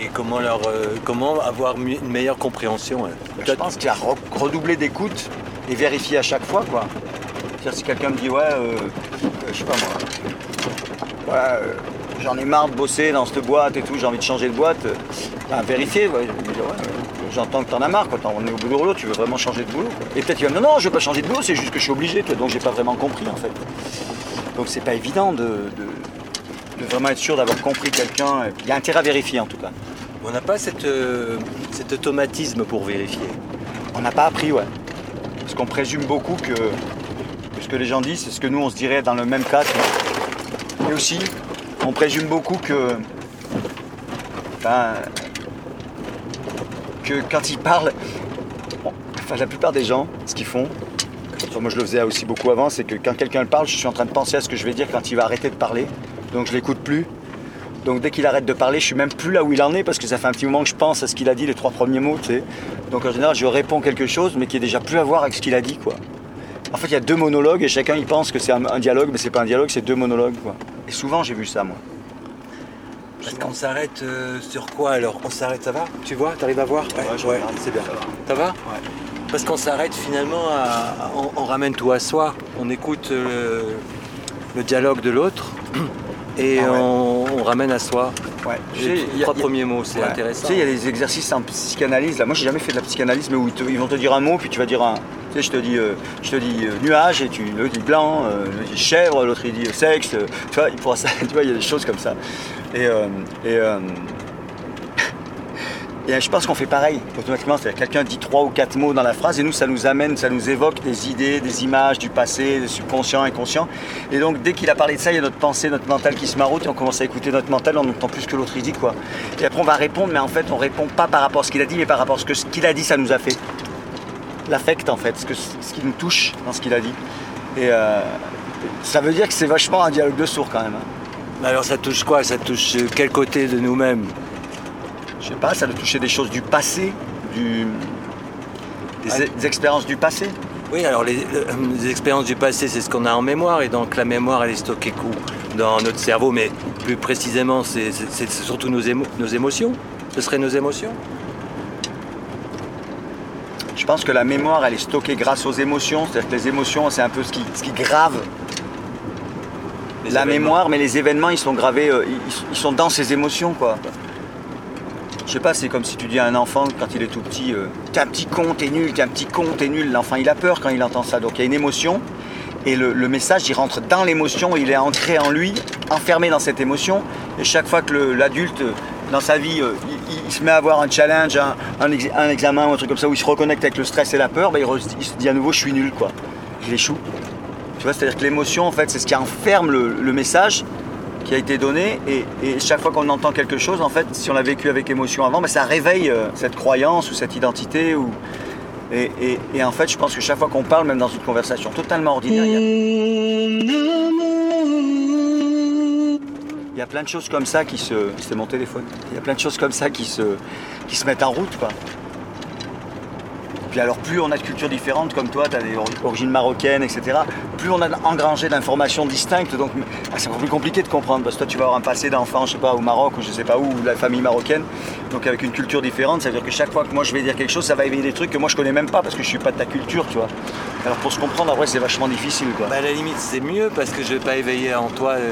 Et comment, leur, euh, comment avoir une meilleure compréhension hein Je pense qu'il y a redoubler d'écoute et vérifier à chaque fois, quoi. C'est-à-dire si quelqu'un me dit ouais, euh, euh, je sais pas moi, euh, j'en ai marre de bosser dans cette boîte et tout, j'ai envie de changer de boîte, ben, vérifier, j'entends que t'en as marre, quoi. on est au du rouleau, tu veux vraiment changer de boulot. Et peut-être qu'il va me dire non, je veux pas changer de boulot, c'est juste que je suis obligé, donc j'ai pas vraiment compris en fait. Donc c'est pas évident de, vraiment être sûr d'avoir compris quelqu'un. Il y a intérêt à vérifier en tout cas. On n'a pas cette, cet automatisme pour vérifier. On n'a pas appris, ouais. Parce qu'on présume beaucoup que ce que les gens disent, c'est ce que nous on se dirait dans le même cas. Et aussi, on présume beaucoup que, que quand ils parlent, enfin, la plupart des gens, ce qu'ils font, moi je le faisais aussi beaucoup avant, c'est que quand quelqu'un parle, je suis en train de penser à ce que je vais dire quand il va arrêter de parler. Donc je l'écoute plus. Donc dès qu'il arrête de parler, je suis même plus là où il en est parce que ça fait un petit moment que je pense à ce qu'il a dit, les trois premiers mots, tu sais. Donc en général, je réponds quelque chose, mais qui est déjà plus à voir avec ce qu'il a dit, quoi. En fait, il y a deux monologues et chacun il pense que c'est un, un dialogue, mais c'est pas un dialogue, c'est deux monologues, quoi. Et souvent, j'ai vu ça, moi. Parce qu'on s'arrête euh, sur quoi alors? On s'arrête, ça va? Tu vois T'arrives à voir? Regarde, c'est bien. ça va. Ça va? Ouais. Parce qu'on s'arrête finalement à. à- on, on ramène tout à soi. On écoute euh, le dialogue de l'autre et Ah ouais. on, on ramène à soi. Ouais. Les il y a- trois il y a- premiers mots, c'est Ouais. intéressant. Tu sais, il y a des exercices en psychanalyse. Là. Moi, j'ai jamais fait de la psychanalyse, mais où ils, te- ils vont te dire un mot, puis tu vas dire un. Tu sais, je te dis, euh, je te dis euh, nuage, et tu l'autre dit blanc, euh, chèvre, l'autre il dit sexe. tu vois, il pourra ça. Tu vois, il y a des choses comme ça. Et, je pense qu'on fait pareil automatiquement. Quelqu'un dit trois ou quatre mots dans la phrase, et nous, ça nous amène, ça nous évoque des idées, des images du passé, des subconscients, inconscients. Et donc, dès qu'il a parlé de ça, il y a notre pensée, notre mental qui se maroute, et on commence à écouter notre mental, on entend plus que l'autre il dit, quoi. Et après, on va répondre, mais en fait, on répond pas par rapport à ce qu'il a dit, mais par rapport à ce que ce qu'il a dit, ça nous a fait. L'affect, en fait, ce, que, ce qui nous touche dans ce qu'il a dit. Et euh, ça veut dire que c'est vachement un dialogue de sourds, quand même. hein. Alors ça touche quoi? Ça touche euh, quel côté de nous-mêmes? Je sais pas, ça doit toucher des choses du passé, du, des, Ouais. des expériences du passé. Oui, alors les, euh, les expériences du passé, c'est ce qu'on a en mémoire, et donc la mémoire, elle est stockée où? Dans notre cerveau, mais plus précisément, c'est surtout nos, émo- nos émotions? Ce seraient nos émotions? Pense que la mémoire, elle est stockée grâce aux émotions. C'est-à-dire que les émotions, c'est un peu ce qui, ce qui grave Les la événements. mémoire, mais les événements, ils sont gravés, euh, ils, ils sont dans ces émotions, quoi. Je sais pas, c'est comme si tu dis à un enfant quand il est tout petit, euh, t'es un petit con, t'es nul, t'es un petit con, t'es nul. L'enfant, il a peur quand il entend ça. Donc il y a une émotion, et le, le message, il rentre dans l'émotion, il est ancré en lui, enfermé dans cette émotion. Et chaque fois que l'adulte, euh, dans sa vie, euh, il, il se met à avoir un challenge, un, un ex- un examen ou un truc comme ça, où il se reconnecte avec le stress et la peur, bah, il, se dit à nouveau, je suis nul, quoi. Il échoue. Tu vois, c'est-à-dire que l'émotion, en fait, c'est ce qui enferme le, message qui a été donné. Et, chaque fois qu'on entend quelque chose, en fait, si on l'a vécu avec émotion avant, ben, ça réveille euh, cette croyance ou cette identité. Ou... Et, et- et en fait, je pense que chaque fois qu'on parle, même dans une conversation totalement ordinaire, il y a, il y a plein de choses comme ça qui se. C'est mon téléphone. Il y a plein de choses comme ça qui se, qui se mettent en route, quoi. Puis alors plus on a de cultures différentes, comme toi, tu as des ori- origines marocaines, etc., plus on a engrangé d'informations distinctes, donc ah, c'est encore plus compliqué de comprendre, parce que toi tu vas avoir un passé d'enfant, je sais pas, au Maroc, ou je sais pas où, ou de la famille marocaine, donc avec une culture différente, ça veut dire que chaque fois que moi je vais dire quelque chose, ça va éveiller des trucs que moi je connais même pas, parce que je suis pas de ta culture, tu vois. Alors pour se comprendre, en vrai, c'est vachement difficile, quoi. Bah, à la limite, c'est mieux parce que je vais pas éveiller en toi. euh,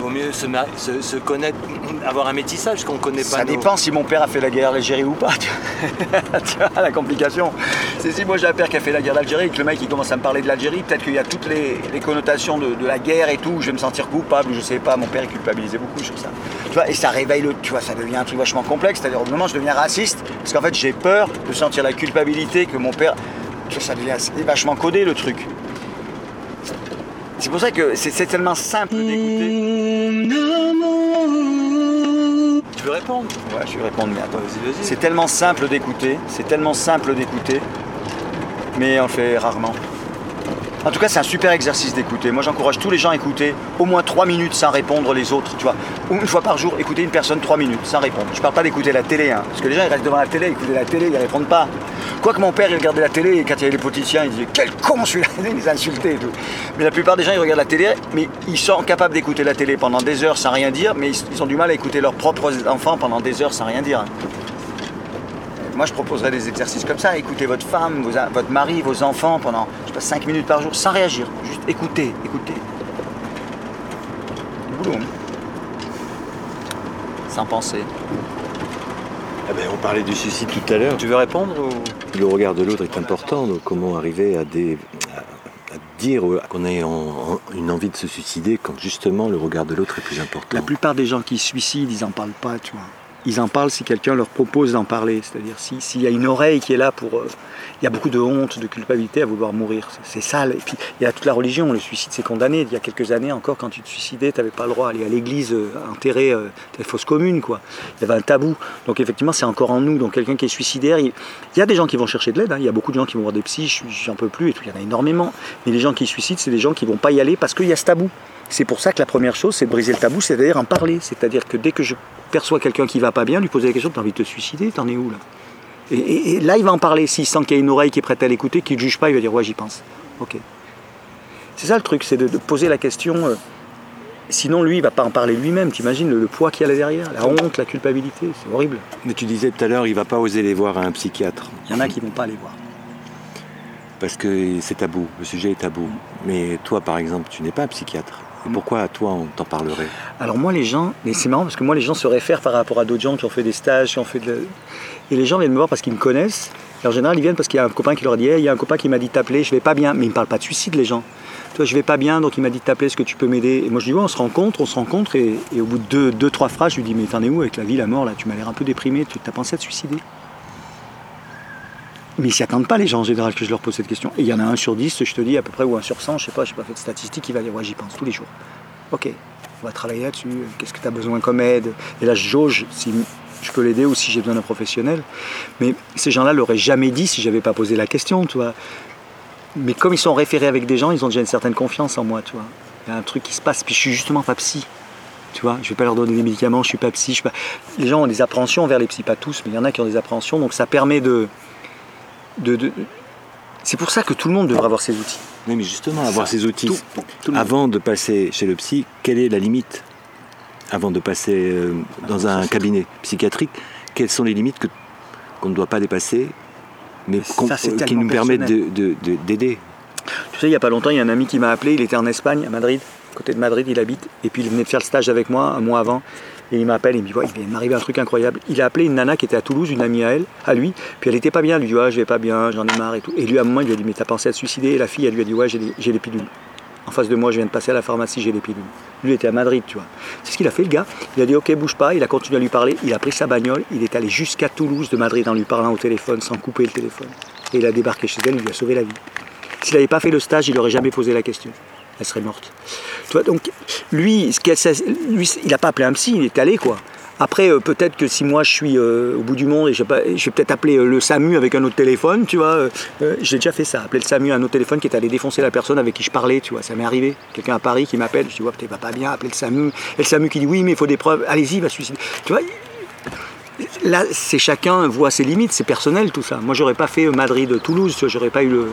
vaut mieux se, ma- se- se connaître, avoir un métissage qu'on connaît pas. Ça nos- dépend si mon père a fait la guerre d'Algérie ou pas. Tu vois, Tu vois, la complication. C'est si moi j'ai un père qui a fait la guerre d'Algérie et que le mec il commence à me parler de l'Algérie, peut-être qu'il y a toutes les, connotations de, la guerre et tout, je vais me sentir coupable, ou je sais pas, mon père il culpabilisait beaucoup sur ça. Tu vois, et ça réveille le. Tu vois, ça devient un truc vachement complexe, c'est-à-dire au moment je deviens raciste, parce qu'en fait j'ai peur de sentir la culpabilité que mon père. Tu vois, ça devient vachement codé le truc. C'est pour ça que c'est c'est tellement simple d'écouter. Tu veux répondre Ouais, je vais répondre, mais attends. Vas-y, vas-y. C'est tellement simple d'écouter, c'est tellement simple d'écouter, mais on le fait rarement. En tout cas, c'est un super exercice d'écouter. Moi, j'encourage tous les gens à écouter au moins 3 minutes sans répondre les autres, une fois par jour, écouter une personne 3 minutes sans répondre. Je parle pas d'écouter la télé, hein, parce que les gens, restent devant la télé, écouter la télé, ils répondent pas. Quoique mon père, il regardait la télé et quand il y avait les politiciens, il disait Quel con celui-là Il les insultait et tout. Mais la plupart des gens, ils regardent la télé, mais ils sont capables d'écouter la télé pendant des heures sans rien dire, mais ils ils ont du mal à écouter leurs propres enfants pendant des heures sans rien dire. Moi, je proposerais des exercices comme ça. Écoutez votre femme, vos- votre mari, vos enfants pendant, je sais pas, 5 minutes par jour, sans réagir. Juste écoutez, écoutez. Du boulot. hein. Sans penser. Ah ben, on parlait du suicide tout à l'heure. Tu veux répondre ou... Le regard de l'autre est important, donc comment arriver à, des, à, à dire qu'on a en- en- une envie de se suicider quand justement le regard de l'autre est plus important? La plupart des gens qui se suicident, ils en parlent pas, tu vois. Ils en parlent si quelqu'un leur propose d'en parler. C'est-à-dire s'il y a une oreille qui est là pour... Euh, il y a beaucoup de honte, de culpabilité à vouloir mourir. C'est sale. Et puis il y a toute la religion. Le suicide, c'est condamné. Il y a quelques années encore, quand tu te suicidais, tu n'avais pas le droit d'aller à l'église euh, enterrer euh, tes fausses communes. Quoi. Il y avait un tabou. Donc effectivement, c'est encore en nous. Donc quelqu'un qui est suicidaire, il... y a des gens qui vont chercher de l'aide. Hein. Il y a beaucoup de gens qui vont voir des psys, j'en peux plus et. Il y en a énormément. Mais les gens qui suicident, c'est des gens qui vont pas y aller parce qu'il y a ce tabou. C'est pour ça que la première chose, c'est de briser le tabou, c'est-à-dire en parler. C'est-à-dire que dès que je perçois quelqu'un qui va pas bien, lui poser la question, tu as envie de te suicider, t'en es où là? Et, là, il va en parler. S'il sent qu'il y a une oreille qui est prête à l'écouter, qu'il ne juge pas, il va dire ouais, j'y pense. Ok. C'est ça le truc, c'est de, poser la question. Euh, sinon, lui, il va pas en parler lui-même. T'imagines le, le poids qu'il y a là derrière, la honte, la culpabilité, c'est horrible. Mais tu disais tout à l'heure, il va pas oser les voir à un psychiatre. Il y en a qui vont pas aller voir. Parce que c'est tabou, le sujet est tabou. Mais toi, par exemple, tu n'es pas psychiatre. Et pourquoi à toi on t'en parlerait? Alors moi les gens, c'est marrant parce que moi les gens se réfèrent par rapport à d'autres gens qui ont fait des stages, qui ont fait de... Et les gens viennent me voir parce qu'ils me connaissent. Et en général ils viennent parce qu'il y a un copain qui leur dit il y a un copain qui m'a dit t'appeler, je vais pas bien. Mais ils me parlent pas de suicide les gens. Toi je vais pas bien donc il m'a dit t'appeler, est-ce que tu peux m'aider? Et moi je dis ouais on se rencontre, on se rencontre et, au bout de deux, deux, trois phrases je lui dis mais t'en es où avec la vie, la mort là? Tu m'as l'air un peu déprimé, tu t'as pensé à te suicider? Mais ils s'y attendent pas les gens en général que je leur pose cette question. Et il y en a un sur dix, je te dis à peu près, ou un sur 100, je sais pas, je sais pas fait de statistiques, il va dire ouais j'y pense tous les jours. Ok, on va travailler là-dessus, qu'est-ce que tu as besoin comme aide? Et là je jauge si je peux l'aider ou si j'ai besoin d'un professionnel. Mais ces gens-là l'auraient jamais dit si j'avais pas posé la question, tu vois. Mais comme ils sont référés avec des gens, ils ont déjà une certaine confiance en moi, tu vois. Il y a un truc qui se passe, puis je suis justement pas psy. Tu vois, je vais pas leur donner des médicaments, je suis pas psy. pas... Les gens ont des appréhensions vers les psys, pas tous, mais il y en a qui ont des appréhensions, donc ça permet de, de, c'est pour ça que tout le monde devrait avoir ces outils. Oui, mais justement, avoir ces outils, avant de passer chez le psy, quelle est la limite Avant de passer euh, dans un cabinet psychiatrique, quelles sont les limites qu'on ne doit pas dépasser, mais qui nous permettent d'aider Tu sais, il n'y a pas longtemps, il y a un ami qui m'a appelé, il était en Espagne, à Madrid, côté de Madrid, il habite, et puis il venait de faire le stage avec moi un mois avant. Il m'appelle, il me dit il vient un truc incroyable. Il a appelé une nana qui était à Toulouse, une amie à elle, à lui, puis elle était pas bien. Il lui dit, ouais, je vais pas bien, j'en ai marre et tout. Et lui, à un moment, il lui a dit, mais t'as pensé à te suicider? Et la fille, elle lui a dit, ouais, j'ai les pilules. En face de moi, je viens de passer à la pharmacie, j'ai les pilules. Lui était à Madrid, tu vois. C'est ce qu'il a fait, le gars. Il a dit, ok, bouge pas. Il a continué à lui parler. Il a pris sa bagnole. Il est allé jusqu'à Toulouse de Madrid en lui parlant au téléphone, sans couper le téléphone. Et il a débarqué chez elle, il lui a sauvé la vie. S'il n'avait pas fait le stage, il n'aurait jamais posé la question. Elle serait morte. Tu vois, donc, lui, lui il n'a pas appelé un psy, il est allé, quoi. Après, euh, peut-être que si moi je suis euh, au bout du monde et je, vais peut-être appeler euh, le SAMU avec un autre téléphone, tu vois. j'ai déjà fait ça, appeler le SAMU à un autre téléphone qui est allé défoncer la personne avec qui je parlais, tu vois. Ça m'est arrivé. Quelqu'un à Paris qui m'appelle, je dis, ouais, peut-être va pas bien, appeler le SAMU. Et le SAMU qui dit, oui, mais il faut des preuves, allez-y, va suicider. Tu vois, là, c'est chacun voit ses limites, c'est personnel tout ça. Moi, j'aurais pas fait Madrid-Toulouse, j'aurais pas eu le.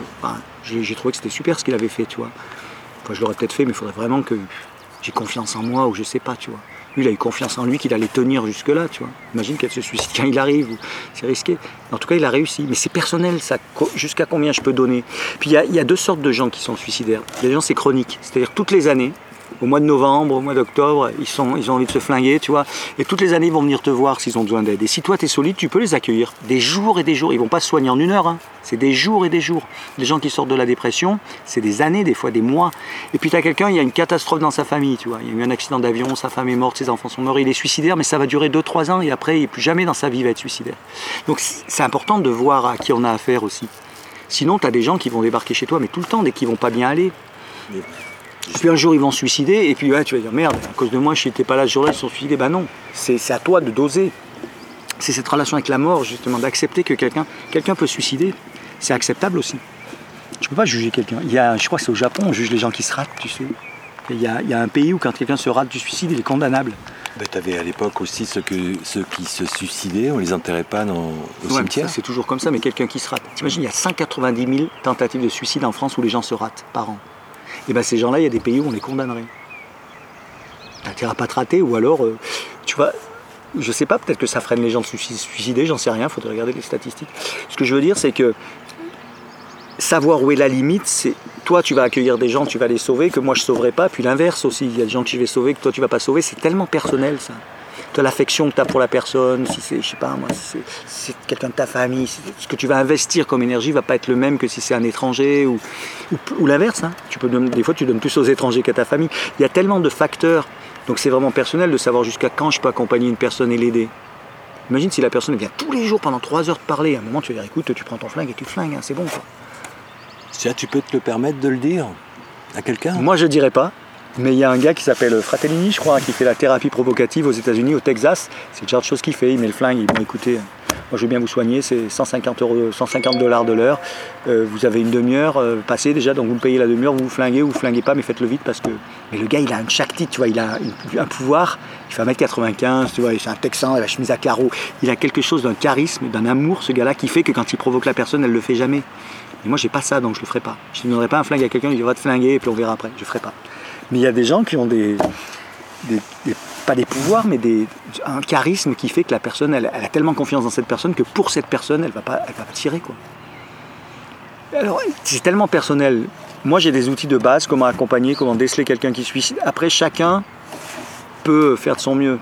j'ai trouvé que c'était super ce qu'il avait fait, tu vois. Je l'aurais peut-être fait, mais il faudrait vraiment que j'ai confiance en moi ou je sais pas, tu vois. Lui, il a eu confiance en lui qu'il allait tenir jusque-là, tu vois. Imagine qu'elle se suicide quand il arrive, c'est risqué. En tout cas, il a réussi. Mais c'est personnel, ça. Jusqu'à combien je peux donner? Puis il y, a, deux sortes de gens qui sont suicidaires. Il y a des gens, c'est chronique. C'est-à-dire toutes les années, au mois de novembre, au mois d'octobre, ils, sont, ils ont envie de se flinguer, tu vois. Et toutes les années, ils vont venir te voir s'ils ont besoin d'aide. Et si toi, tu es solide, tu peux les accueillir des jours et des jours. Ils vont pas se soigner en une heure, hein. c'est des jours et des jours. Les gens qui sortent de la dépression, c'est des années, des fois des mois. Et puis tu as quelqu'un, il y a une catastrophe dans sa famille, tu vois. Il y a eu un accident d'avion, sa femme est morte, ses enfants sont morts, il est suicidaire, mais ça va durer 2-3 ans et après, il plus jamais dans sa vie va être suicidaire. Donc c'est important de voir à qui on a affaire aussi. Sinon, tu as des gens qui vont débarquer chez toi, mais tout le temps, dès qu'ils vont pas bien aller. Puis un jour ils vont se suicider et puis tu vas dire merde, à cause de moi je n'étais pas là ce jour-là, ils se sont suicidés. Ben non, c'est à toi de doser. C'est cette relation avec la mort justement, d'accepter que quelqu'un quelqu'un peut se suicider. C'est acceptable aussi. Je ne peux pas juger quelqu'un. Il y a, je crois que c'est au Japon, on juge les gens qui se ratent, tu sais. Il y, a, il y a un pays où quand quelqu'un se rate du suicide, il est condamnable. Ben, tu avais à l'époque aussi ceux, que, ceux qui se suicidaient, on les enterrait pas dans, au cimetière. C'est toujours comme ça, mais quelqu'un qui se rate. T'imagines, il y a 190 000 tentatives de suicide en France où les gens se ratent par an et bien ces gens-là, il y a des pays où on les condamnerait. T'as à pas te rater, ou alors, euh, tu vois, je sais pas, peut-être que ça freine les gens de se suicider, j'en sais rien, faudrait regarder les statistiques. Ce que je veux dire, c'est que savoir où est la limite, c'est toi tu vas accueillir des gens, tu vas les sauver, que moi je sauverai pas, puis l'inverse aussi, il y a des gens que je vais sauver, que toi tu vas pas sauver, c'est tellement personnel ça l'affection que tu as pour la personne, si c'est, je sais pas moi, si c'est, quelqu'un de ta famille, ce que tu vas investir comme énergie va pas être le même que si c'est un étranger ou, ou, l'inverse. Hein. Tu peux des fois, tu donnes plus aux étrangers qu'à ta famille. Il y a tellement de facteurs, donc c'est vraiment personnel de savoir jusqu'à quand je peux accompagner une personne et l'aider. Imagine si la personne vient tous les jours pendant 3 heures te parler. À un moment, tu vas dire écoute, tu prends ton flingue et tu flingues, hein, c'est bon quoi. Ça, tu peux te le permettre de le dire à quelqu'un? Moi, je dirais pas. Mais il y a un gars qui s'appelle Fratellini, je crois, qui fait la thérapie provocative aux États-Unis, au Texas. C'est le genre de choses qu'il fait. Il met le flingue, il dit bon, écoutez, moi je veux bien vous soigner, c'est 150, euros, 150 dollars de l'heure. Euh, vous avez une demi-heure euh, passée déjà, donc vous me payez la demi-heure, vous vous flinguez ou vous flinguez pas, mais faites-le vite parce que. Mais le gars, il a un shakti, tu vois, il a un pouvoir. Il fait 1m95, tu vois, c'est un texan, il a la chemise à carreaux. Il a quelque chose d'un charisme, d'un amour, ce gars-là, qui fait que quand il provoque la personne, elle le fait jamais. Et moi, j'ai pas ça, donc je le ferai pas. Je ne donnerai pas un flingue à quelqu'un, il va te flinguer et puis on verra après. Je ferai pas. Mais il y a des gens qui ont des, pas des pouvoirs, mais un charisme qui fait que la personne, elle, a tellement confiance dans cette personne que pour cette personne, elle va pas, elle va pas tirer quoi. Alors, c'est tellement personnel. Moi, j'ai des outils de base, comment accompagner, comment déceler quelqu'un qui suicide. Après, chacun peut faire de son mieux.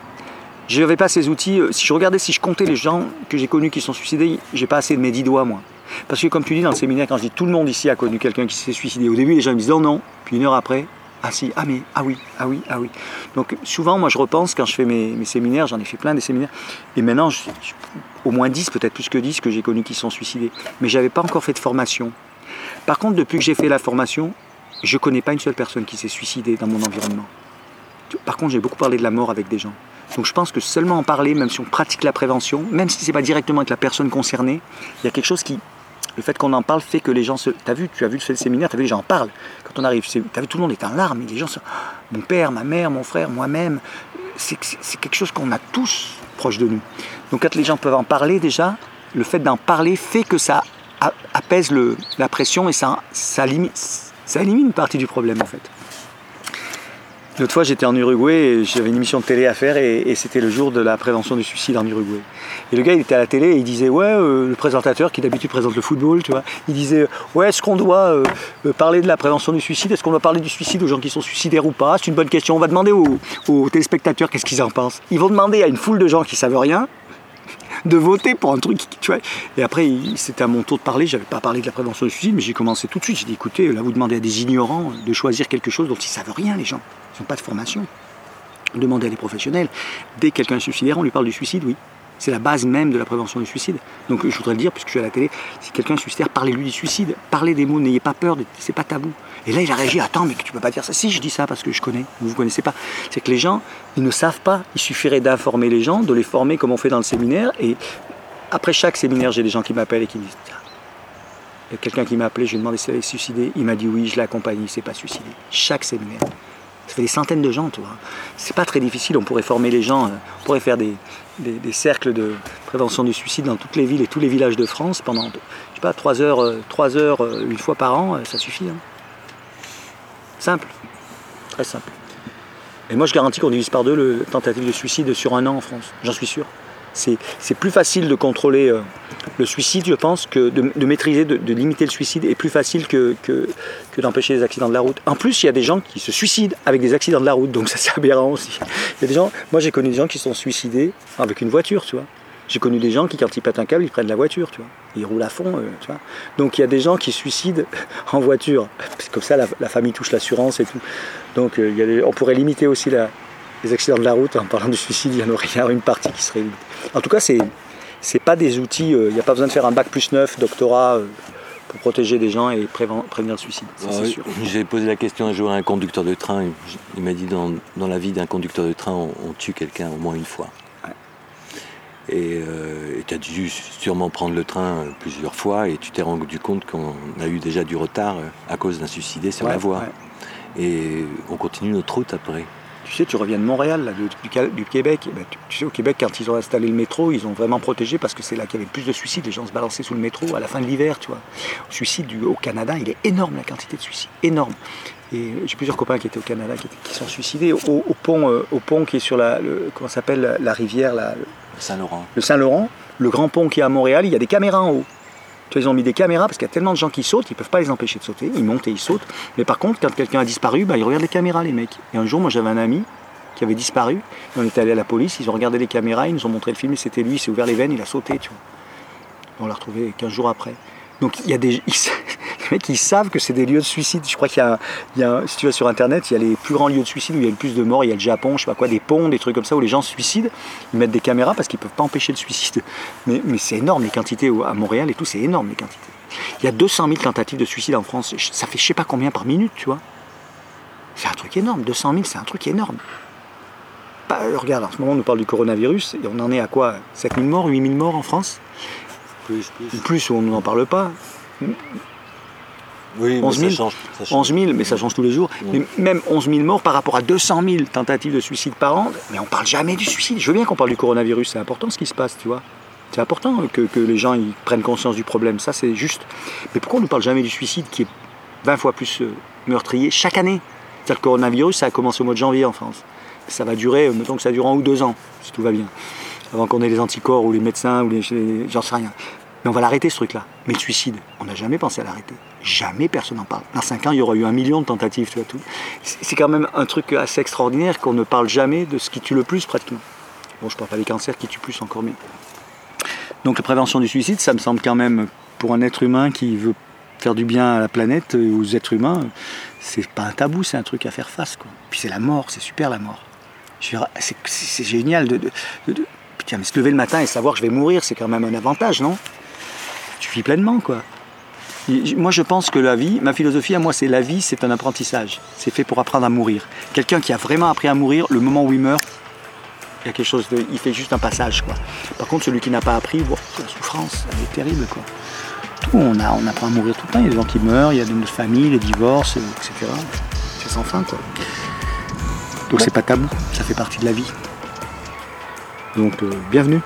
Je n'avais pas ces outils. Euh, Si je regardais, si je comptais les gens que j'ai connus qui sont suicidés, j'ai pas assez de mes dix doigts, moi. Parce que, comme tu dis dans le séminaire, quand je dis tout le monde ici a connu quelqu'un qui s'est suicidé, au début, les gens me disent non, non. Puis une heure après, ah si, ah mais, ah oui, ah oui, ah oui. Donc, souvent, moi, je repense quand je fais mes, séminaires, j'en ai fait plein des séminaires, et maintenant, au moins 10, peut-être plus que 10 que j'ai connus qui sont suicidés. Mais j'avais pas encore fait de formation. Par contre, depuis que j'ai fait la formation, je connais pas une seule personne qui s'est suicidée dans mon environnement. Par contre, j'ai beaucoup parlé de la mort avec des gens. Donc je pense que seulement en parler, même si on pratique la prévention, même si ce n'est pas directement avec la personne concernée, il y a quelque chose qui... Le fait qu'on en parle fait que les gens se... T'as vu, tu as vu le séminaire, tu as vu les gens en parlent. Quand on arrive, t'as vu tout le monde est en larmes, les gens sont... Mon père, ma mère, mon frère, moi-même, c'est quelque chose qu'on a tous proche de nous. Donc quand les gens peuvent en parler déjà, le fait d'en parler fait que ça apaise la pression et ça élimine une partie du problème en fait. L'autre fois, j'étais en Uruguay et j'avais une émission de télé à faire et, c'était le jour de la prévention du suicide en Uruguay. Et le gars, il était à la télé et il disait Ouais, euh, le présentateur qui d'habitude présente le football, tu vois, il disait Ouais, est-ce qu'on doit euh, euh, parler de la prévention du suicide? Est-ce qu'on doit parler du suicide aux gens qui sont suicidaires ou pas? C'est une bonne question. On va demander aux, aux téléspectateurs qu'est-ce qu'ils en pensent. Ils vont demander à une foule de gens qui savent rien de voter pour un truc, tu vois. Et après, c'était à mon tour de parler. J'avais pas parlé de la prévention du suicide, mais j'ai commencé tout de suite. J'ai dit, écoutez, là, vous demandez à des ignorants de choisir quelque chose dont ils savent rien, les gens. Ils n'ont pas de formation. Demandez à des professionnels. Dès que quelqu'un est suicidaire, on lui parle du suicide, oui. C'est la base même de la prévention du suicide. Donc, je voudrais le dire, puisque je suis à la télé, si quelqu'un est suicidaire, parlez-lui du suicide. Parlez des mots, n'ayez pas peur, c'est pas tabou. Et là, il a réagi, attends, mais tu peux pas dire ça. Si, je dis ça parce que je connais, vous ne connaissez pas. C'est que les gens, ils ne savent pas. Il suffirait d'informer les gens, de les former comme on fait dans le séminaire. Et après chaque séminaire, j'ai des gens qui m'appellent et qui me disent Tiens, il y a quelqu'un qui m'a appelé, je lui ai demandé s'il allait se suicider. Il m'a dit oui, je l'ai accompagné, il ne s'est pas suicidé. Chaque séminaire. Ça fait des centaines de gens, tu vois. C'est pas très difficile, on pourrait former les gens, euh, on pourrait faire des, cercles de prévention du suicide dans toutes les villes et tous les villages de France pendant, je sais pas, trois heures, euh, trois heures euh, une fois par an, euh, ça suffit. hein. Simple, très simple. Et moi, je garantis qu'on divise par deux le tentative de suicide sur un an en France. J'en suis sûr. C'est plus facile de contrôler euh, le suicide, je pense, que de, maîtriser, de, limiter le suicide est plus facile que, que, que d'empêcher les accidents de la route. En plus, il y a des gens qui se suicident avec des accidents de la route, donc ça c'est aberrant aussi. Il y a des gens, moi j'ai connu des gens qui sont suicidés avec une voiture, tu vois. J'ai connu des gens qui, quand ils pètent un câble, ils prennent la voiture, tu vois. Ils roulent à fond, tu vois. Donc il y a des gens qui se suicident en voiture. C'est comme ça, la, famille touche l'assurance et tout. Donc euh, on pourrait limiter aussi la, les accidents de la route en parlant du suicide. Il y en aurait il y aurait une partie qui serait. En tout cas, c'est c'est pas des outils. euh, Il n'y a pas besoin de faire un bac plus 9, doctorat, euh, pour protéger des gens et préven- prévenir le suicide. Sûr. J'ai posé la question un jour à un conducteur de train. Il- m'a dit dans, dans la vie d'un conducteur de train, on, on tue quelqu'un au moins une fois. Et tu as dû sûrement prendre le train euh, plusieurs fois et tu t'es rendu compte qu'on a eu déjà du retard euh, à cause d'un suicidé sur la voie. ouais. Et on continue notre route après. Tu sais, tu reviens de Montréal, là, du, Québec. Ben, tu, tu sais, au Québec, quand ils ont installé le métro, ils ont vraiment protégé parce que c'est là qu'il y avait le plus de suicides. Les gens se balançaient sous le métro à la fin de l'hiver, tu vois. Le suicide du, au Canada, il est énorme, la quantité de suicides. Énorme. Et j'ai plusieurs copains qui étaient au Canada qui, sont suicidés au, au pont, euh, au pont qui est sur la, le, comment s'appelle, la, la rivière, la- Saint-Laurent. le Saint-Laurent, le grand pont qui est à Montréal, il y a des caméras en haut. Tu vois, ils ont mis des caméras parce qu'il y a tellement de gens qui sautent, ils ne peuvent pas les empêcher de sauter, ils montent et ils sautent. Mais par contre, quand quelqu'un a disparu, bah, ils regardent les caméras, les mecs. Et un jour, moi j'avais un ami qui avait disparu, on est allé à la police, ils ont regardé les caméras, ils nous ont montré le film, et c'était lui, il s'est ouvert les veines, il a sauté, tu vois. On l'a retrouvé 15 jours après. Donc il y a des. Les mecs, ils savent que c'est des lieux de suicide. Je crois qu'il y a, il y a si tu vas sur Internet, il y a les plus grands lieux de suicide où il y a le plus de morts. Il y a le Japon, je sais pas quoi, des ponts, des trucs comme ça où les gens se suicident. Ils mettent des caméras parce qu'ils peuvent pas empêcher le suicide. Mais, mais c'est énorme les quantités à Montréal et tout, c'est énorme les quantités. Il y a 200 000 tentatives de suicide en France. Ça fait je sais pas combien par minute, tu vois. C'est un truc énorme. 200 000, c'est un truc énorme. Bah, regarde, en ce moment, on nous parle du coronavirus et on en est à quoi 7 000 morts, 8 000 morts en France? Plus, plus. Plus, on n'en parle pas. Oui, mais 11 000, ça change. ça change. 11 000, mais ça change tous les jours. Mais même 11 000 morts par rapport à 200 000 tentatives de suicide par an, mais on parle jamais du suicide. Je veux bien qu'on parle du coronavirus, c'est important ce qui se passe, tu vois. C'est important que, que les gens ils prennent conscience du problème, ça c'est juste. Mais pourquoi on ne parle jamais du suicide qui est 20 fois plus euh, meurtrier chaque année? C'est-à-dire le coronavirus, ça a commencé au mois de janvier en France. Ça va durer, euh, mettons que ça dure un ou deux ans, si tout va bien. Avant qu'on ait les anticorps ou les médecins ou les. les- J'en sais rien. Mais on va l'arrêter ce truc-là. Mais le suicide, on n'a jamais pensé à l'arrêter. Jamais personne n'en parle. Dans 5 ans, il y aura eu un million de tentatives, tu vois tout. C'est quand même un truc assez extraordinaire qu'on ne parle jamais de ce qui tue le plus pratiquement. Bon, je parle pas des cancers qui tuent plus encore mieux. Donc la prévention du suicide, ça me semble quand même, pour un être humain qui veut faire du bien à la planète, euh, aux êtres humains, c'est pas un tabou, c'est un truc à faire face. Quoi. Puis c'est la mort, c'est super la mort. C'est génial de, de, de- de- Putain, mais se lever le matin et savoir que je vais mourir, c'est quand même un avantage, non? Tu vis pleinement, quoi. Moi, je pense que la vie, ma philosophie à moi, c'est la vie, c'est un apprentissage. C'est fait pour apprendre à mourir. Quelqu'un qui a vraiment appris à mourir, le moment où il meurt, il y a quelque chose de. Il fait juste un passage, quoi. Par contre, celui qui n'a pas appris, la souffrance, elle est terrible, quoi. Tout, on, a, on apprend à mourir tout le temps. Il y a des gens qui meurent, il y a des familles, les divorces, etc. C'est sans fin, quoi. Donc, c'est pas tabou, ça fait partie de la vie. Donc, euh, bienvenue.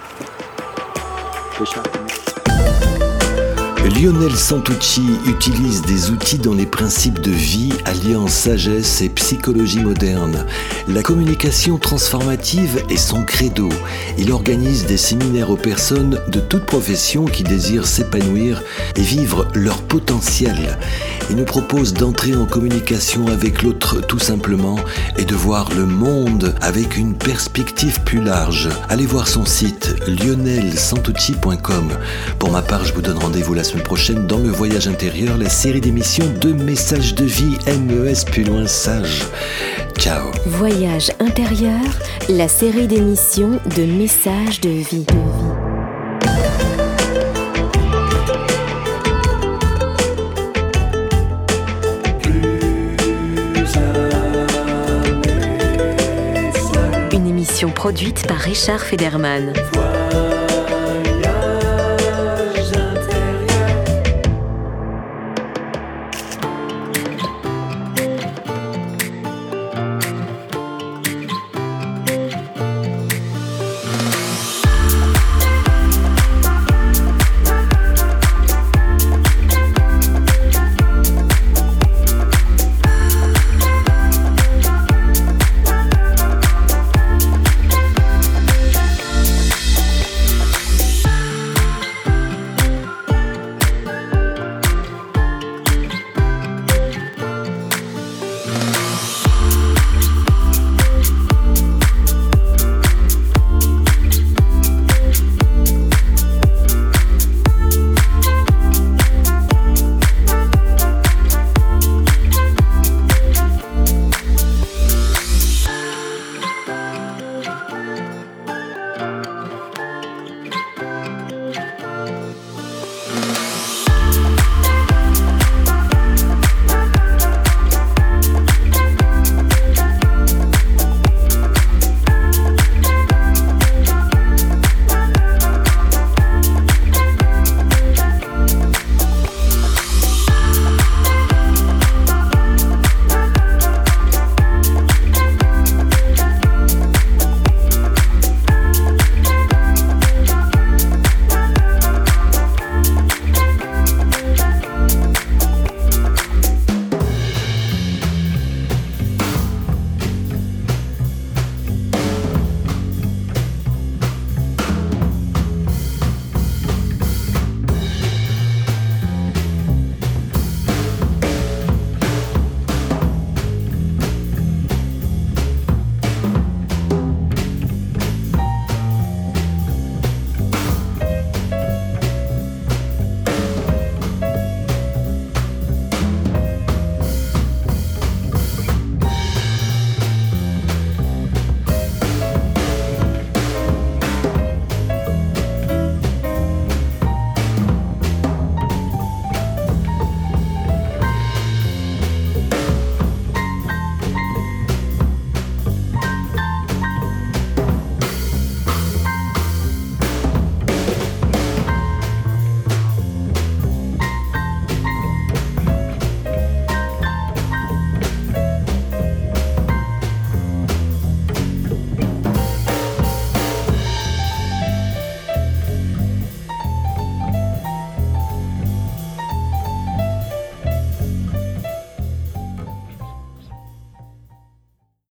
Lionel Santucci utilise des outils dans les principes de vie alliant sagesse et psychologie moderne. La communication transformative est son credo. Il organise des séminaires aux personnes de toute profession qui désirent s'épanouir et vivre leur potentiel. Il nous propose d'entrer en communication avec l'autre tout simplement et de voir le monde avec une perspective plus large. Allez voir son site lionelsantucci.com. Pour ma part, je vous donne rendez-vous la semaine prochaine dans le voyage intérieur, la série d'émissions de messages de vie MES plus loin sage. Ciao. Voyage intérieur, la série d'émissions de messages de vie. Une émission produite par Richard Federman.